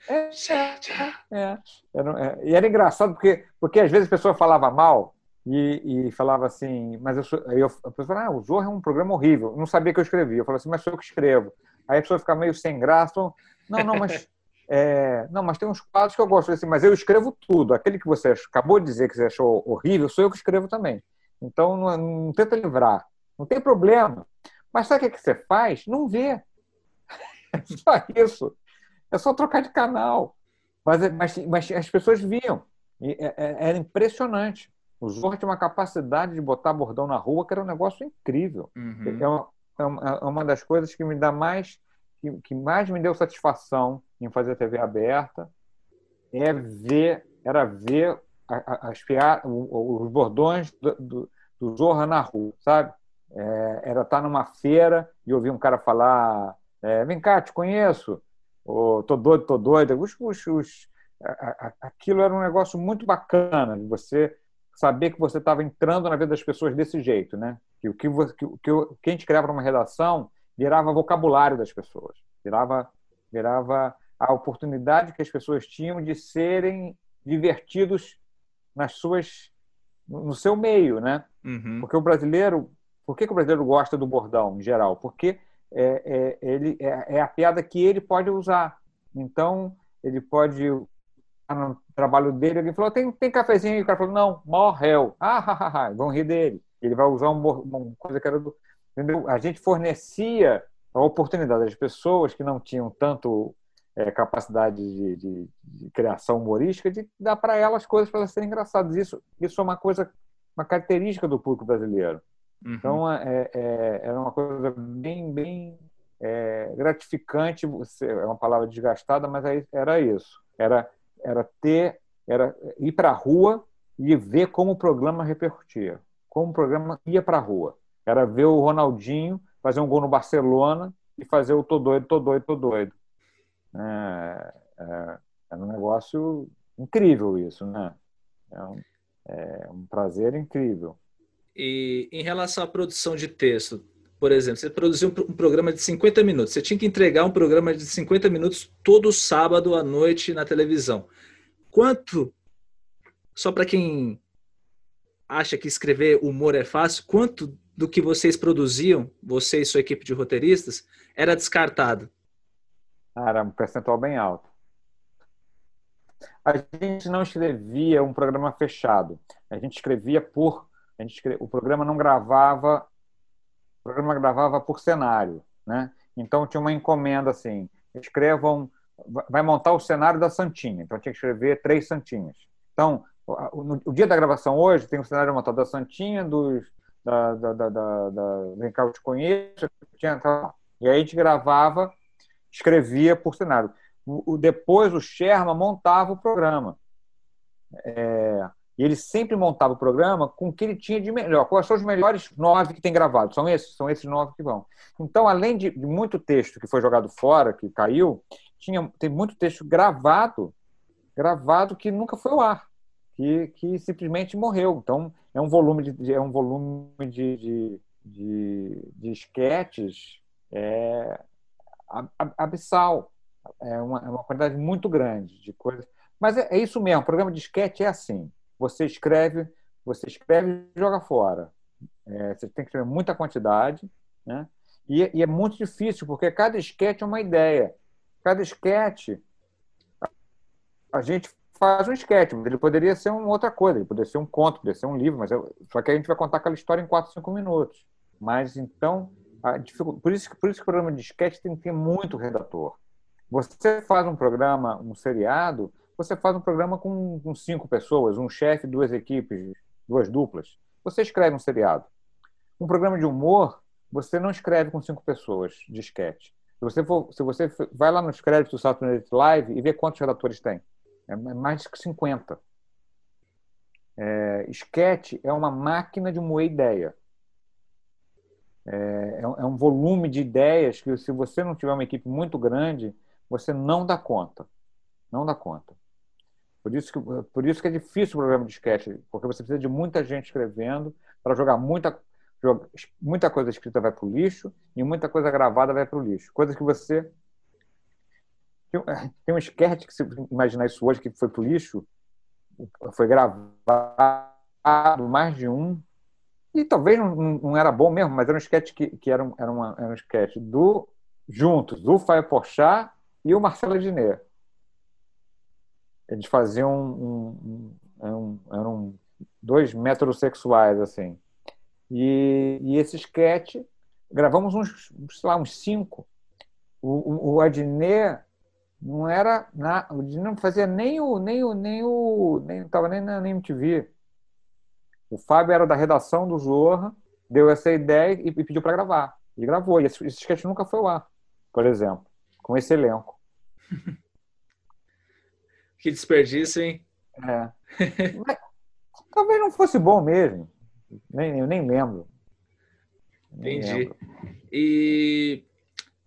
é, *laughs* é, era, e era engraçado porque, porque às vezes a pessoa falava mal e, e falava assim, mas eu, sou, eu, a pessoa falava, ah, o Zorro é um programa horrível. Eu não sabia que eu escrevia. Eu falava assim, mas sou eu que escrevo. Aí a pessoa fica meio sem graça. Não, não, mas *laughs* é, não, mas tem uns quadros que eu gosto assim, mas eu escrevo tudo. Aquele que você acabou de dizer que você achou horrível, sou eu que escrevo também. Então, não, não tenta livrar. Não tem problema. Mas sabe o que, você faz? Não vê. *laughs* É só isso. É só trocar de canal. Mas, mas, mas as pessoas viam. E é, é, era impressionante. O Zorro tinha uma capacidade de botar bordão na rua que era um negócio incrível. Uhum. É, uma, é, uma, é uma das coisas que me dá mais que, que mais me deu satisfação em fazer TV aberta é ver era ver as os bordões do, do, do Zorra na rua, sabe? É, era estar numa feira e ouvir um cara falar: é, Vem cá, te conheço, ou, tô doido, tô doido. Os, os, os, aquilo era um negócio muito bacana de você saber que você estava entrando na vida das pessoas desse jeito, né? Que o que, que, que, que a gente criava numa redação virava vocabulário das pessoas, virava, virava a oportunidade que as pessoas tinham de serem divertidos nas suas no seu meio, né? Uhum. Porque o brasileiro, por que, que, o brasileiro gosta do bordão em geral? Porque é, é ele é, é, a piada que ele pode usar. Então ele pode no trabalho dele alguém falou tem tem cafezinho e o cara falou não morreu *laughs* ah vão rir dele ele vai usar uma, uma coisa que era do entendeu? a gente fornecia a oportunidade às pessoas que não tinham tanto é, capacidade de, de, de, criação humorística de dar para elas coisas para elas serem engraçadas. Isso, isso é uma coisa, uma característica do público brasileiro. Uhum. Então, é, é, era uma coisa bem, bem é, gratificante. É uma palavra desgastada, mas era isso. Era, era ter, era ir para a rua e ver como o programa repercutia, como o programa ia para a rua. Era ver o Ronaldinho fazer um gol no Barcelona e fazer o tô doido, tô doido, tô doido. É, é, é um negócio incrível isso, né? É um, é um prazer incrível. E em relação à produção de texto, por exemplo, você produziu um, programa de 50 minutos, você tinha que entregar um programa de 50 minutos todo sábado à noite na televisão. Quanto, só para quem acha que escrever humor é fácil, quanto do que vocês produziam, você e sua equipe de roteiristas, era descartado? Era um percentual bem alto. A gente não escrevia um programa fechado. A gente escrevia por. A gente o programa não gravava. O programa gravava por cenário. Né? Então tinha uma encomenda assim: escrevam. Vai montar o cenário da Santinha. Então tinha que escrever três Santinhas. Então, o dia da gravação hoje tem o cenário montado da Santinha, dos, da, da, da, da, da Vem cá, eu te conheço. Tinha, e aí a gente gravava escrevia por cenário. O, depois o Sherman montava o programa. É, e ele sempre montava o programa com o que ele tinha de melhor. Quais são os melhores nove que tem gravado? São esses, são esses nove que vão. Então, além de, de muito texto que foi jogado fora, que caiu, tinha, tem muito texto gravado, gravado que nunca foi ao ar, que, que simplesmente morreu. Então, é um volume de, é um volume de, de, de, de esquetes é, abissal. É uma, é uma quantidade muito grande de coisas. Mas é, é isso mesmo, o programa de sketch é assim. Você escreve, você escreve e joga fora. É, você tem que escrever muita quantidade, né? E, e, é muito difícil, porque cada sketch é uma ideia. Cada sketch, a gente faz um sketch, mas ele poderia ser uma outra coisa, ele poderia ser um conto, poderia ser um livro, mas eu, só que a gente vai contar aquela história em 4, 5 minutos. Mas então, por, isso, por isso que o programa de sketch tem que ter muito redator. Você faz um programa, um seriado, você faz um programa com, com cinco pessoas, um chefe, duas equipes, duas duplas. Você escreve um seriado. Um programa de humor, você não escreve com cinco pessoas de sketch. Se você, for, se você vai lá nos créditos do Saturday Night Live e vê quantos redatores tem. É mais que 50. É, sketch é uma máquina de moer ideia. É, é, é um volume de ideias que, se você não tiver uma equipe muito grande, você não dá conta. Não dá conta. Por isso que, por isso que é difícil o programa de sketch, porque você precisa de muita gente escrevendo para jogar muita, muita coisa escrita vai para o lixo e muita coisa gravada vai para o lixo. Coisa que você. Tem um sketch que, se imaginar isso hoje, que foi para o lixo, foi gravado mais de um, e talvez não, não, era bom mesmo, mas era um sketch que, que era, um, era, uma, era um sketch do juntos, do Fábio Porchat e o Marcelo Diné. Eles faziam um, um, um, eram dois metrosexuais, assim. E, e esse sketch, gravamos uns, sei lá, uns cinco. O, o, o Adnet não era. Na, não fazia nem o. Nem o. Nem o. Nem estava nem na MTV. O Fábio era da redação do Zorra, deu essa ideia e, e pediu para gravar. E gravou. E esse, esse nunca foi lá, por exemplo, com esse elenco. *laughs* que desperdício, hein? É. Mas, talvez não fosse bom mesmo. Nem, eu nem lembro. Nem Entendi. Lembro. E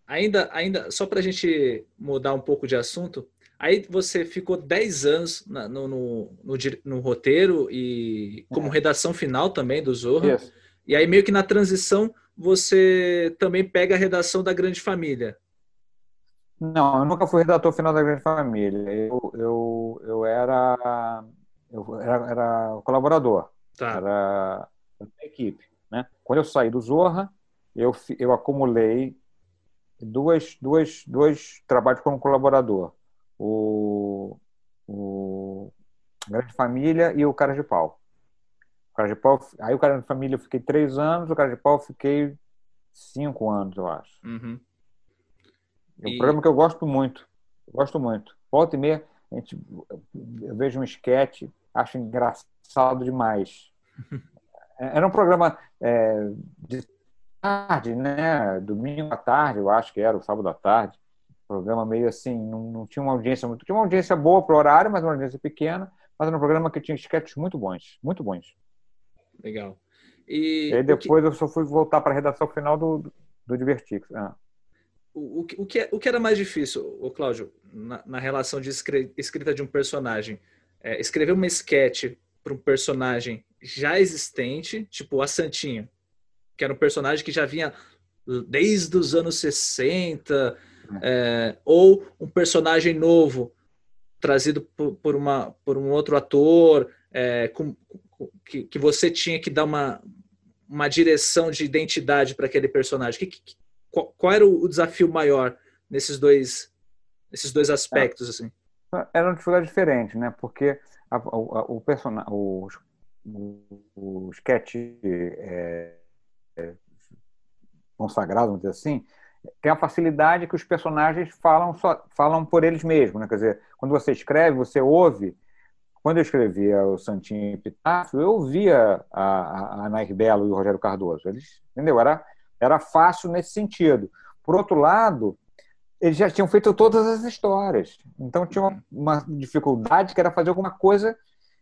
ainda, ainda só para a gente mudar um pouco de assunto, aí você ficou 10 anos na, no, no, no, no, roteiro e como é. redação final também do Zorro. Isso. E aí meio que na transição você também pega a redação da Grande Família. Não, eu nunca fui redator final da Grande Família. Eu, eu, eu era eu era, era colaborador. Tá. Era equipe. Né? Quando eu saí do Zorra, eu, eu acumulei duas, duas, dois trabalhos como colaborador. O, o Grande Família e o Cara de Pau. O Cara de Pau aí o Cara de Família eu fiquei três anos, o Cara de Pau eu fiquei cinco anos, eu acho. Uhum. É um e... programa que eu gosto muito. Eu gosto muito. Volta e meia, a gente, eu vejo um esquete, acho engraçado demais. *laughs* Era um programa é, de tarde, né? Domingo à tarde, eu acho que era, o sábado à tarde. Programa meio assim, não, não tinha uma audiência muito. Tinha uma audiência boa para o horário, mas uma audiência pequena. Mas era um programa que tinha sketches muito bons, muito bons. Legal. E, e aí depois que... eu só fui voltar para a redação final do, do Divertix. Ah. O, o, que, é, o que era mais difícil, o Cláudio, na, na relação de escrita de um personagem? É, escrever uma sketch para um personagem já existente, tipo a Santinha, que era um personagem que já vinha desde os anos 60, é, ou um personagem novo trazido por, por, uma, por um outro ator, é, com, que, que você tinha que dar uma, uma direção de identidade para aquele personagem. Que, que, qual, qual, era o desafio maior nesses dois, nesses dois aspectos? Assim? Era uma dificuldade diferente, né? Porque a, o, o, personagem, os o, o sketch é, é, consagrado, vamos dizer assim, tem a facilidade que os personagens falam só, falam por eles mesmos. Né? Quer dizer, quando você escreve, você ouve. Quando eu escrevia o Santinho Epitáfio, eu ouvia a, a, a Nair Belo e o Rogério Cardoso. Eles, entendeu? Era, era fácil nesse sentido. Por outro lado, eles já tinham feito todas as histórias. Então tinha uma, uma dificuldade que era fazer alguma coisa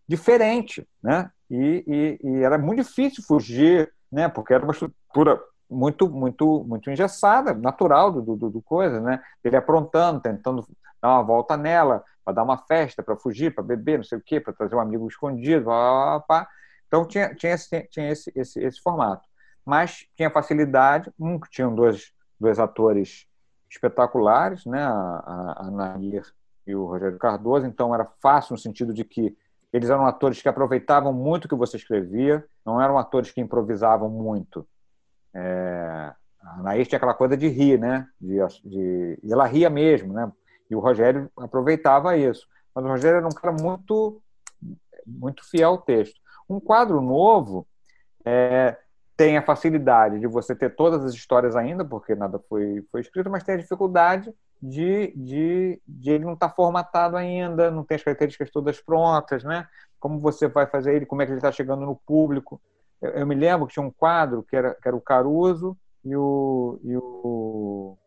diferente, né? E, e, e, era muito difícil fugir, né? Porque era uma estrutura muito, muito, muito engessada, natural do, do, do coisa, né? Ele aprontando, tentando dar uma volta nela, para dar uma festa, para fugir, para beber, não sei o quê, para trazer um amigo escondido, pá. Então tinha, tinha, esse, tinha esse, esse, esse formato. Mas tinha facilidade, um que tinham dois, dois atores espetaculares, né? A, a Nair e o Rogério Cardoso, então era fácil no sentido de que eles eram atores que aproveitavam muito o que você escrevia, não eram atores que improvisavam muito. É, a Anaís tinha aquela coisa de rir, né? De, de, e ela ria mesmo, né? E o Rogério aproveitava isso. Mas o Rogério era um cara muito, muito fiel ao texto. Um quadro novo é, tem a facilidade de você ter todas as histórias ainda, porque nada foi, foi escrito, mas tem a dificuldade de, de, de ele não estar tá formatado ainda, não tem as características todas prontas, né? Como você vai fazer ele, como é que ele está chegando no público. Eu, eu, me lembro que tinha um quadro que era, que era o Caruso e o, e o,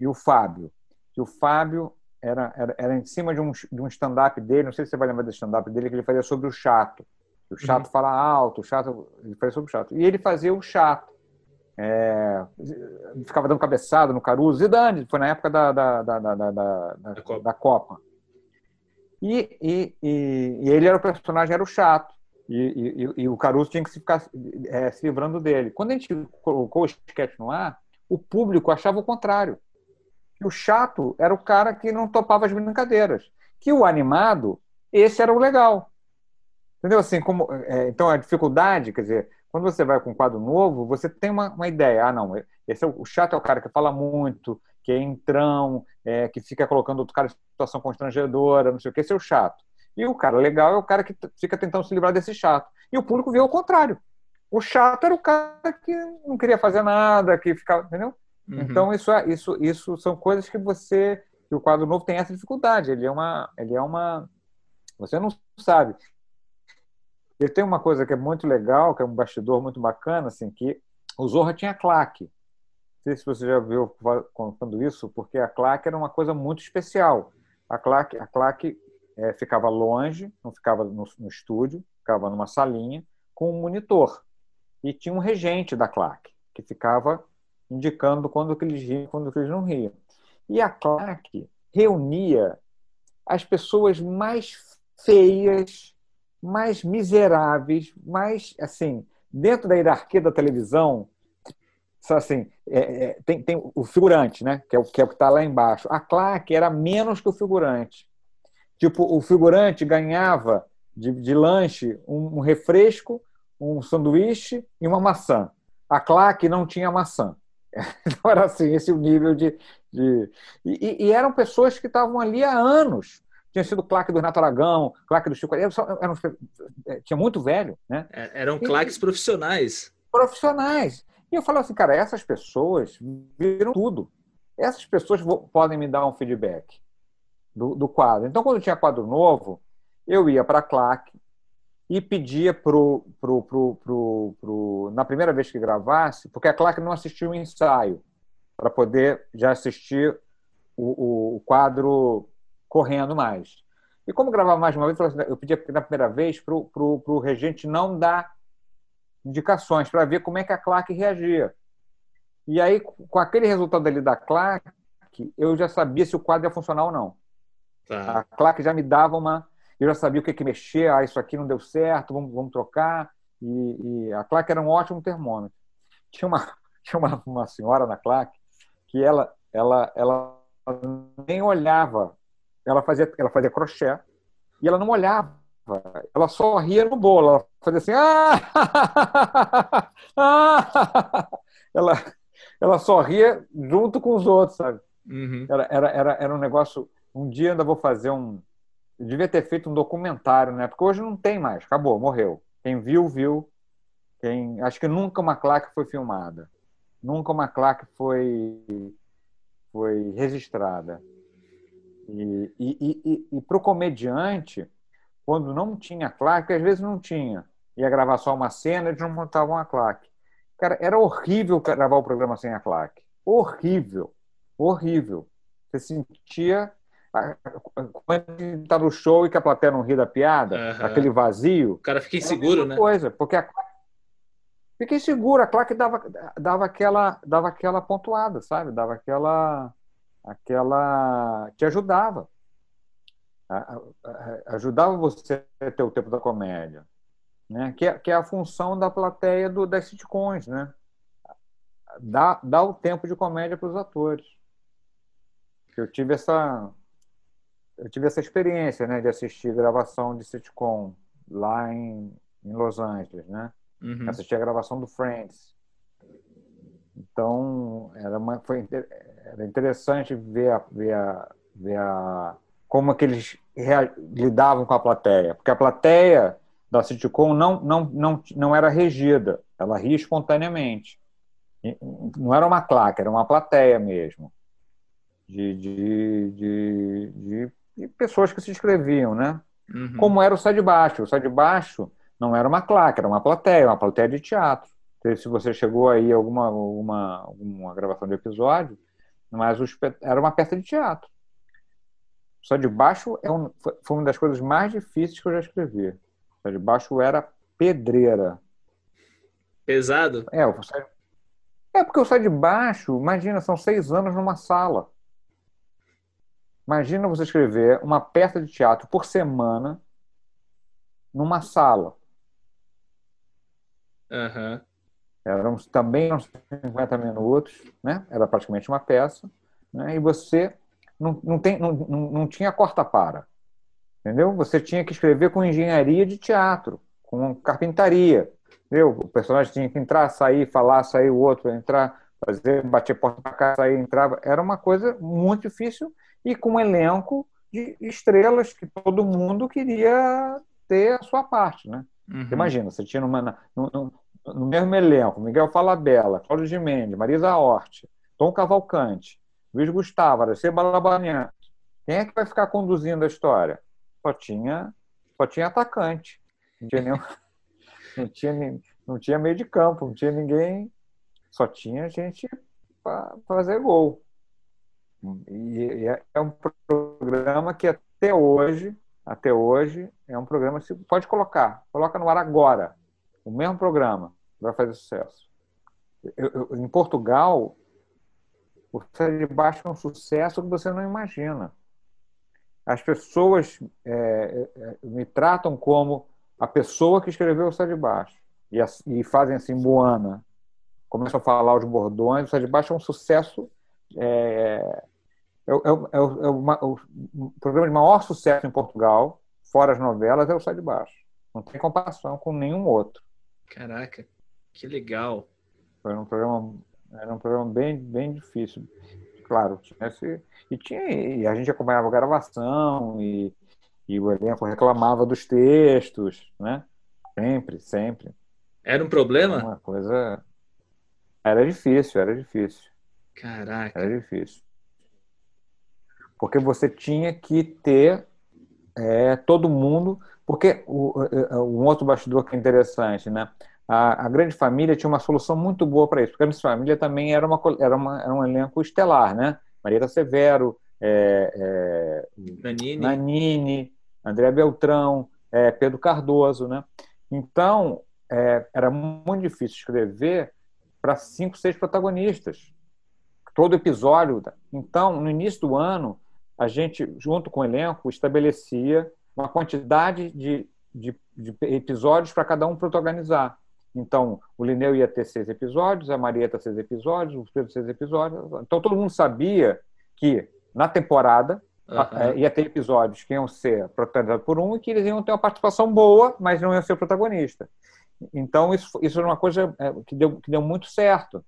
e o Fábio. E o Fábio era, era, era em cima de um, de um stand-up dele, não sei se você vai lembrar desse stand-up dele, que ele fazia sobre o chato. O chato uhum. fala alto, o chato, ele sobre o chato. E ele fazia o chato. É, ficava dando cabeçada no Caruso. Zidane, foi na época da, da, da, da, da, da, Copa. da Copa. E, e, e, e, ele era o personagem, era o chato. E, e, e o Caruso tinha que se ficar é, se livrando dele. Quando a gente colocou o sketch no ar, o público achava o contrário. Que o chato era o cara que não topava as brincadeiras. Que o animado, esse era o legal. Entendeu? Assim, como, é, então, a dificuldade, quer dizer, quando você vai com um quadro novo, você tem uma, uma ideia. Ah, não, esse é o, o, chato é o cara que fala muito, que é entrão, é, que fica colocando outro cara em situação constrangedora, não sei o que, esse é o chato. E o cara legal é o cara que fica tentando se livrar desse chato. E o público vê o contrário. O chato era o cara que não queria fazer nada, que ficava, entendeu? Uhum. Então isso é, isso isso são coisas que você que o quadro novo tem essa dificuldade. Ele é uma ele é uma você não sabe. Ele tem uma coisa que é muito legal, que é um bastidor muito bacana, assim, que o Zorra tinha claque. Não sei se você já viu contando isso, porque a claque era uma coisa muito especial. A claque, a claque é, ficava longe, não ficava no, no, estúdio, ficava numa salinha com um monitor. E tinha um regente da claque, que ficava indicando quando que eles riam e quando que eles não riam. E a claque reunia as pessoas mais feias, mais miseráveis, mais assim, dentro da hierarquia da televisão, assim, é, é, tem, tem o figurante, né? Que é o que é está lá embaixo. A claque era menos que o figurante. Tipo, o figurante ganhava de, de lanche um, um refresco, um sanduíche e uma maçã. A claque não tinha maçã. *laughs* Então era assim, esse o nível de. de... E, e, eram pessoas que estavam ali há anos. Tinha sido claque do Renato Aragão, claque do Chico. Eram, eram, é, tinha muito velho, né? É, eram claques e, profissionais. Profissionais. E eu falo assim, cara, essas pessoas viram tudo. Essas pessoas podem me dar um feedback do, do quadro. Então, quando tinha quadro novo, eu ia para a claque, e pedia pro, pro, pro, pro, pro, na primeira vez que gravasse, porque a Clark não assistiu o ensaio, para poder já assistir o, o, o, quadro correndo mais. E como gravava mais uma vez, eu pedia na primeira vez para o regente não dar indicações, para ver como é que a Clark reagia. E aí, com aquele resultado ali da Clark, eu já sabia se o quadro ia funcionar ou não. Tá. A Clark já me dava uma eu já sabia o que, que mexer, ah, isso aqui não deu certo, vamos, vamos trocar. E, e a claque era um ótimo termômetro. *laughs* Tinha uma, tinha uma, uma senhora na claque que ela, ela, ela nem olhava, ela fazia, ela fazia crochê e ela não olhava, ela só ria no bolo, ela fazia assim, ah! *laughs* ah! ela, ela só ria junto com os outros, sabe? Uhum. Era, era, era, era um negócio. Um dia ainda vou fazer um, eu devia ter feito um documentário, né? Porque hoje não tem mais, acabou, morreu. Quem viu, viu. Quem... Acho que nunca uma claque foi filmada. Nunca uma claque foi, foi registrada. E, e, e, e para o comediante, quando não tinha claque, às vezes não tinha. Ia gravar só uma cena, eles não montavam a claque. Cara, era horrível gravar o programa sem a claque. Horrível. Horrível. Você sentia quando está no show e que a plateia não ri da piada, uhum. aquele vazio. O cara fica inseguro, é né? coisa, porque a fica inseguro, a claque dava, dava, aquela, dava aquela pontuada, sabe? Dava aquela. Aquela. te ajudava. Ajudava você a ter o tempo da comédia. Né? Que, é, que é a função da plateia do, das sitcoms, né? Dá, dá o tempo de comédia para os atores. Eu tive essa, eu tive essa experiência, né, de assistir gravação de sitcom lá em, em Los Angeles, né? Uhum. Assisti a gravação do Friends. Então, era, uma, foi, era interessante ver, a, ver, a, ver a, como é que eles lidavam com a plateia. Porque a plateia da sitcom não, não, não, não era regida, ela ria espontaneamente. Não era uma claque, era uma plateia mesmo. De, de, de, de de pessoas que se inscreviam, né? Uhum. Como era o Sai de Baixo. O Sai de Baixo não era uma claque, era uma plateia, uma plateia de teatro. Se você chegou aí a alguma, alguma, alguma gravação de episódio, mas era uma peça de teatro. Sai de Baixo é um, foi uma das coisas mais difíceis que eu já escrevi. Sai de Baixo era pedreira. Pesado? É, Sai... é porque o Sai de Baixo, imagina, são seis anos numa sala. Imagina você escrever uma peça de teatro por semana numa sala. Uhum. Eram também uns 50 minutos, né? Era praticamente uma peça, né? E você não, não, tem, não, não, tinha corta-para, entendeu? Você tinha que escrever com engenharia de teatro, com carpintaria, entendeu? O personagem tinha que entrar, sair, falar, sair o outro, entrar, fazer, bater porta para cá, sair, entrava. Era uma coisa muito difícil e com um elenco de estrelas que todo mundo queria ter a sua parte, né? Uhum. Imagina, você tinha uma, no mesmo elenco, Miguel Falabella, Cláudio de Mendes, Marisa Hort, Tom Cavalcante, Luiz Gustavo, Aracê Balabanian, quem é que vai ficar conduzindo a história? Só tinha, só tinha atacante. *laughs* Não tinha, nenhum, não, tinha, não tinha meio de campo, não tinha ninguém. Só tinha gente para fazer gol. E, é, é um programa que até hoje, até hoje, é um programa que pode colocar. Coloca no ar agora. O mesmo programa vai fazer sucesso. Eu, eu, em Portugal, o Sai de Baixo é um sucesso que você não imagina. As pessoas é, é, me tratam como a pessoa que escreveu o Sai de Baixo. E, e fazem assim, Moana. Começam a falar os bordões. O Sai de Baixo é um sucesso. É, é, é, é, o programa de maior sucesso em Portugal, fora as novelas, é o Sai de Baixo. Não tem comparação com nenhum outro. Caraca, que legal. Foi um programa era um programa bem, bem difícil. Claro, tinha esse, e, tinha, e a gente acompanhava a gravação e, e o elenco reclamava dos textos, né? Sempre, sempre. Era um problema? Uma coisa. Era difícil, era difícil. Caraca. Era difícil. Porque você tinha que ter é, todo mundo. Porque o, um outro bastidor que é interessante, né? a, a, Grande Família tinha uma solução muito boa para isso, porque a Grande Família também era, uma, era, uma, era um elenco estelar, né? Marieta Severo, é, é, Nanini. Nanini, André Beltrão, é, Pedro Cardoso, né? Então, é, era muito difícil escrever para cinco, seis protagonistas. Todo episódio. Então, no início do ano, a gente, junto com o elenco, estabelecia uma quantidade de, de, de episódios para cada um protagonizar. Então, o Lineu ia ter seis episódios, a Marieta seis episódios, o Pedro seis episódios. Então, todo mundo sabia que na temporada uhum. ia ter episódios que iam ser protagonizados por um e que eles iam ter uma participação boa, mas não iam ser protagonista. Então, isso, isso era uma coisa é, que deu, que deu muito certo,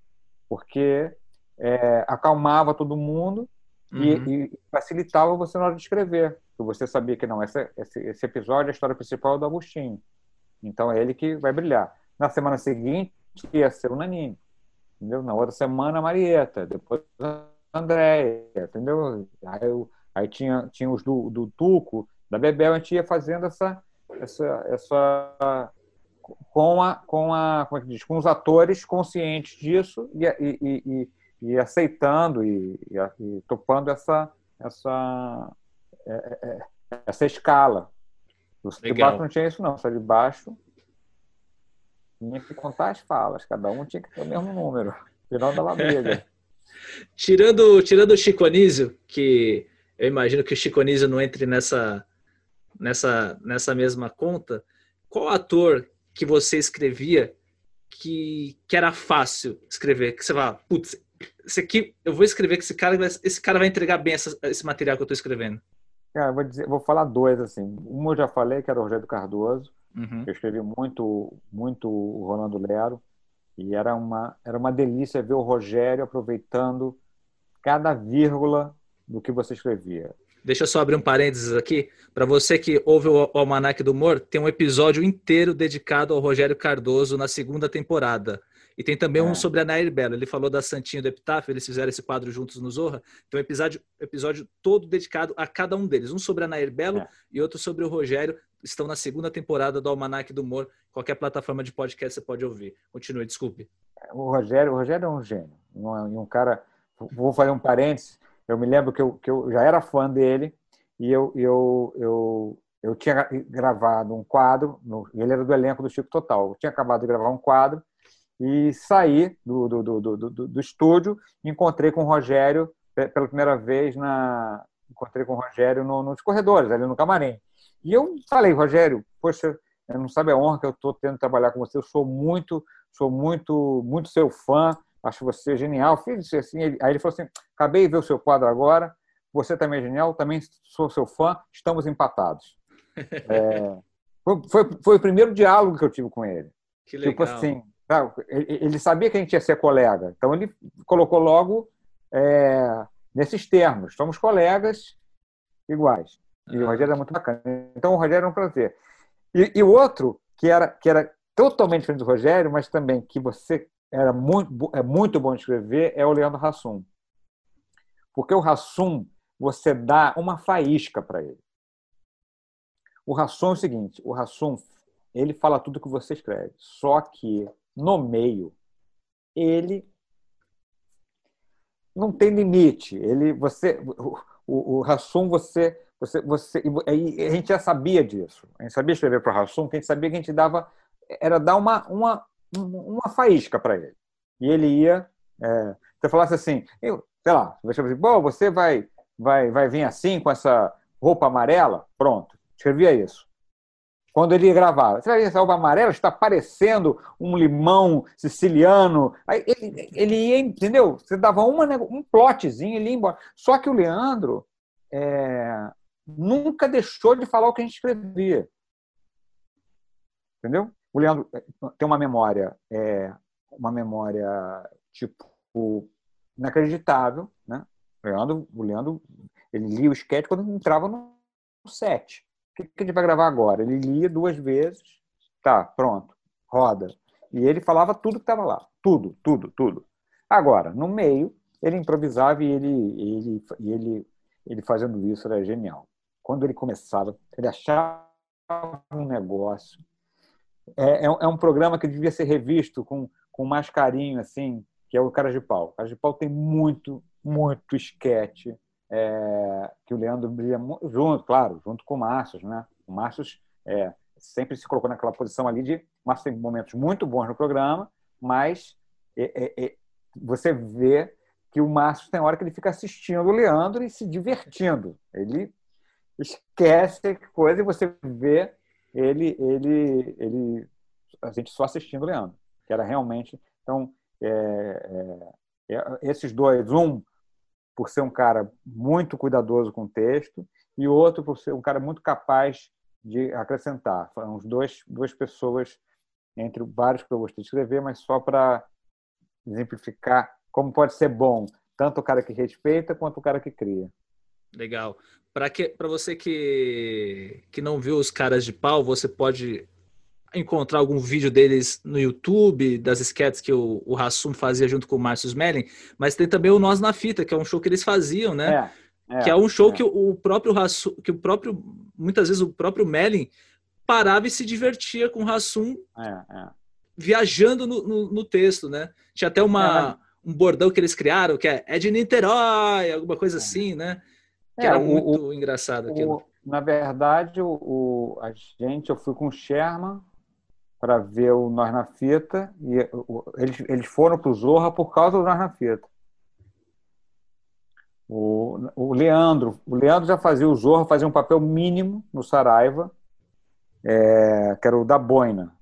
porque é, acalmava todo mundo uhum. e, e, facilitava você na hora de escrever. Porque você sabia que não, esse, esse, esse episódio, a história principal é do Agostinho. Então, é ele que vai brilhar. Na semana seguinte ia ser o Nanini, entendeu? Na outra semana a Marieta, depois a Andréia, entendeu? Aí, eu, aí tinha, tinha os do, do Tuco, da Bebel, a gente ia fazendo essa, essa, essa com a, com a, como é que diz, com os atores conscientes disso e, e, e, e aceitando e, e, topando essa, essa, é, é, é essa escala. O de baixo não tinha isso não, só de baixo tinha que contar as falas, cada um tinha que ter o mesmo número, final da briga. *laughs* tirando, tirando o Chico Anísio, que eu imagino que o Chico Anísio não entre nessa, nessa, nessa mesma conta, qual ator que você escrevia que, que era fácil escrever? Que você fala, putz, esse aqui, eu vou escrever que esse cara, esse cara vai entregar bem essa, esse material que eu estou escrevendo. Cara, vou, dizer, vou falar dois, assim. Um eu já falei, que era o Rogério Cardoso, Uhum. Eu escrevi muito, muito o Rolando Lero e era uma, era uma delícia ver o Rogério aproveitando cada vírgula do que você escrevia. Deixa eu só abrir um parênteses aqui. Para você que ouve o Almanac do Humor, tem um episódio inteiro dedicado ao Rogério Cardoso na segunda temporada. E tem também é. um sobre a Nair Belo. Ele falou da Santinha do Epitáfio, eles fizeram esse quadro juntos no Zorra. Então, um episódio, episódio todo dedicado a cada um deles. Um sobre a Nair Belo é. e outro sobre o Rogério. Estão na segunda temporada do Almanac do Humor. Qualquer plataforma de podcast você pode ouvir. Continue, desculpe. O Rogério, o Rogério é um gênio. Um, um cara. Vou fazer um parênteses. Eu me lembro que eu, que eu já era fã dele e eu, eu, eu, eu tinha gravado um quadro. No, ele era do elenco do Chico Total. Eu tinha acabado de gravar um quadro e saí do, do, do, do, do estúdio encontrei com o Rogério pela primeira vez na encontrei com o Rogério no, nos corredores ali no camarim. E eu falei Rogério poxa não sabe a honra que eu estou tendo trabalhar com você eu sou muito sou muito muito seu fã acho você genial. Fiz assim ele, aí ele falou assim acabei de ver o seu quadro agora você também é genial também sou seu fã estamos empatados. *laughs* É, foi, foi, foi o primeiro diálogo que eu tive com ele. Que tipo legal. tipo assim ele sabia que a gente ia ser colega, então ele colocou logo é, nesses termos: somos colegas iguais. E o Rogério era muito bacana. Então o Rogério era um prazer. E, e o outro, que era, que era totalmente diferente do Rogério, mas também que você era muito, é muito bom de escrever, é o Leandro Hassum. Porque o Hassum, você dá uma faísca para ele. O Hassum é o seguinte, o Hassum, ele fala tudo que você escreve, só que no meio ele não tem limite. Ele, você, o, o, o você, você, você, a gente já sabia disso. A gente sabia escrever para o Hassum, que a gente sabia que a gente dava era dar uma, uma, uma faísca para ele. E ele ia. É, você falasse assim, eu, sei lá, você assim, Bom, você vai, vai, vai vir assim com essa roupa amarela? Pronto, escrevia isso. Quando ele gravava, vai ver essa roupa amarela está parecendo um limão siciliano. Aí ele, ele ia, entendeu? Você dava uma, um plotzinho, ele ia embora. Só que o Leandro é, nunca deixou de falar o que a gente escrevia. Entendeu? O Leandro eh, tem uma memória, é, uma memória tipo inacreditável, né? O Leandro, o Leandro, ele lia o sketch quando entrava no set. O que a gente vai gravar agora? Ele lia duas vezes, tá, pronto, roda. E ele falava tudo que estava lá, tudo, tudo, tudo. Agora, no meio, ele improvisava e ele, ele, ele, ele fazendo isso era genial. Quando ele começava, ele achava um negócio é, é, é, um programa que devia ser revisto com, com mais carinho, assim, que é o Cara de Pau. O Cara de Pau tem muito, muito esquete é, que o Leandro brilha junto, claro, junto com o Márcio, né? O Márcio é, sempre se colocou naquela posição ali de Márcio tem momentos muito bons no programa, mas é, é, é você vê que o Márcio tem hora que ele fica assistindo o Leandro e se divertindo. Ele esquece coisa e você vê ele, ele, ele, a gente só assistindo o Leandro, que era realmente. Então, é, é, é, esses dois, um por ser um cara muito cuidadoso com o texto e outro por ser um cara muito capaz de acrescentar. Foram os dois, duas pessoas entre vários que eu gostei de escrever, mas só para exemplificar como pode ser bom tanto o cara que respeita quanto o cara que cria. Legal. Para você que, que não viu os caras de pau, você pode encontrar algum vídeo deles no YouTube, das sketches que o, o Hassum fazia junto com o Márcio Smelling, mas tem também o Nós na Fita, que é um show que eles faziam, né? É, é, que é um show é. que o próprio Hassum, que o próprio, muitas vezes o próprio Melling parava e se divertia com o Hassum é, é. viajando no, no, no, texto, né? Tinha até uma, um bordão que eles criaram, que é, é de Niterói, alguma coisa assim, né? Que é, era muito o, engraçado aquilo. Na verdade, o, a gente, eu fui com o Sherman para ver o Nós na Fita, e eles, eles foram para o Zorra por causa do Nós na Fita. O, o Leandro, o Leandro já fazia o Zorra, fazia um papel mínimo no Saraiva, é, que era o da boina.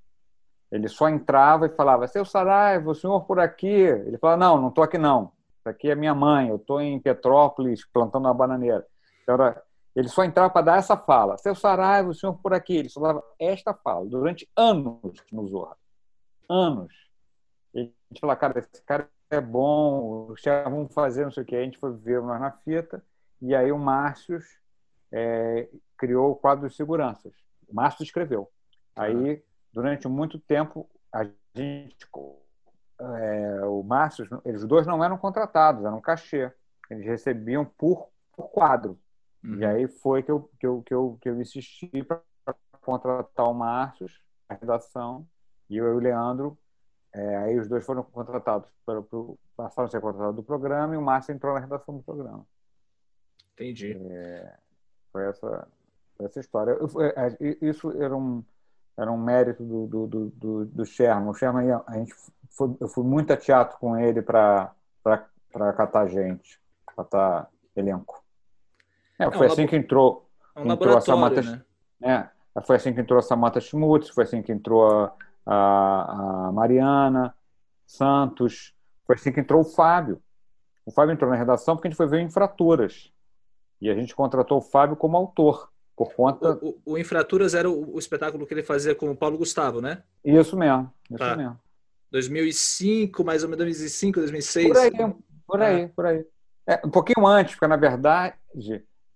Ele só entrava e falava, seu Saraiva, o senhor por aqui. Ele falava, não, não estou aqui não. Isso aqui é minha mãe, eu estou em Petrópolis plantando uma bananeira. Então, ele só entrava para dar essa fala. Seu Saraiva, o senhor por aqui. Ele só dava esta fala durante anos no Zorra. Anos. E a gente falava, cara, esse cara é bom, vamos fazer não sei o que. A gente foi ver nós na fita, e aí o Márcio é, criou o quadro de seguranças. O Márcio escreveu. Aí, durante muito tempo, a gente é, o Márcio, eles dois não eram contratados, eram cachê. Eles recebiam por, por quadro. Uhum. E aí foi que eu, que eu, que eu, que eu insisti para contratar o Márcio, a redação, e eu e o Leandro. É, aí os dois foram contratados, para, para, passaram a ser contratados do programa e o Márcio entrou na redação do programa. Entendi. É, foi essa, essa história. Eu, é, isso era um, era um mérito do, do, do, do Sherman. O Sherman, a gente foi, eu fui muito a teatro com ele para catar gente, catar elenco. É, é foi um assim que entrou, é um entrou a Samantha. Né? É, foi assim que entrou a Samantha Schmutz, foi assim que entrou a, a, a Mariana Santos, foi assim que entrou o Fábio. O Fábio entrou na redação porque a gente foi ver Infraturas. E a gente contratou o Fábio como autor. Por conta. O, o, o Infraturas era o, o, espetáculo que ele fazia com o Paulo Gustavo, né? Isso mesmo. Isso tá. mesmo. 2005, mais ou menos 2005, 2006. Por aí, por aí, ah. por aí. É, um pouquinho antes, porque na verdade,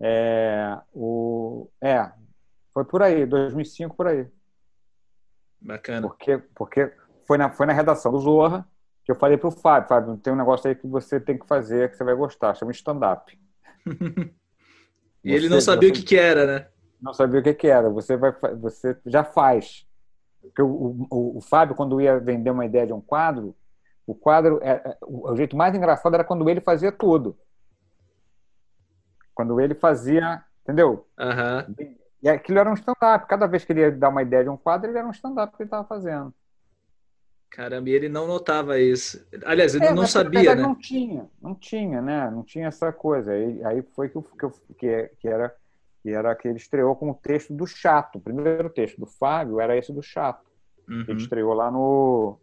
é, o, é, foi por aí, 2005 por aí. Bacana. Porque, porque foi, na, foi na redação do Zorra que eu falei para o Fábio, Fábio, tem um negócio aí que você tem que fazer, que você vai gostar, chama stand-up. *laughs* e ele não sabia o que, que era, né? Não sabia o que, que era. Você, vai, você já faz. Porque o, o, o Fábio, quando ia vender uma ideia de um quadro, o quadro, é, é, o jeito mais engraçado era quando ele fazia tudo. Quando ele fazia, entendeu? Uhum. E aquilo era um stand-up. Cada vez que ele ia dar uma ideia de um quadro, ele era um stand-up que ele estava fazendo. Caramba, e ele não notava isso. Aliás, ele é, não sabia, né? Não tinha, não tinha, né? Não tinha essa coisa. Aí, aí foi que, eu, que, eu, que, que, era, que era que ele estreou com o texto do Chato. O primeiro texto do Fábio era esse do Chato. Uhum. Ele estreou lá no,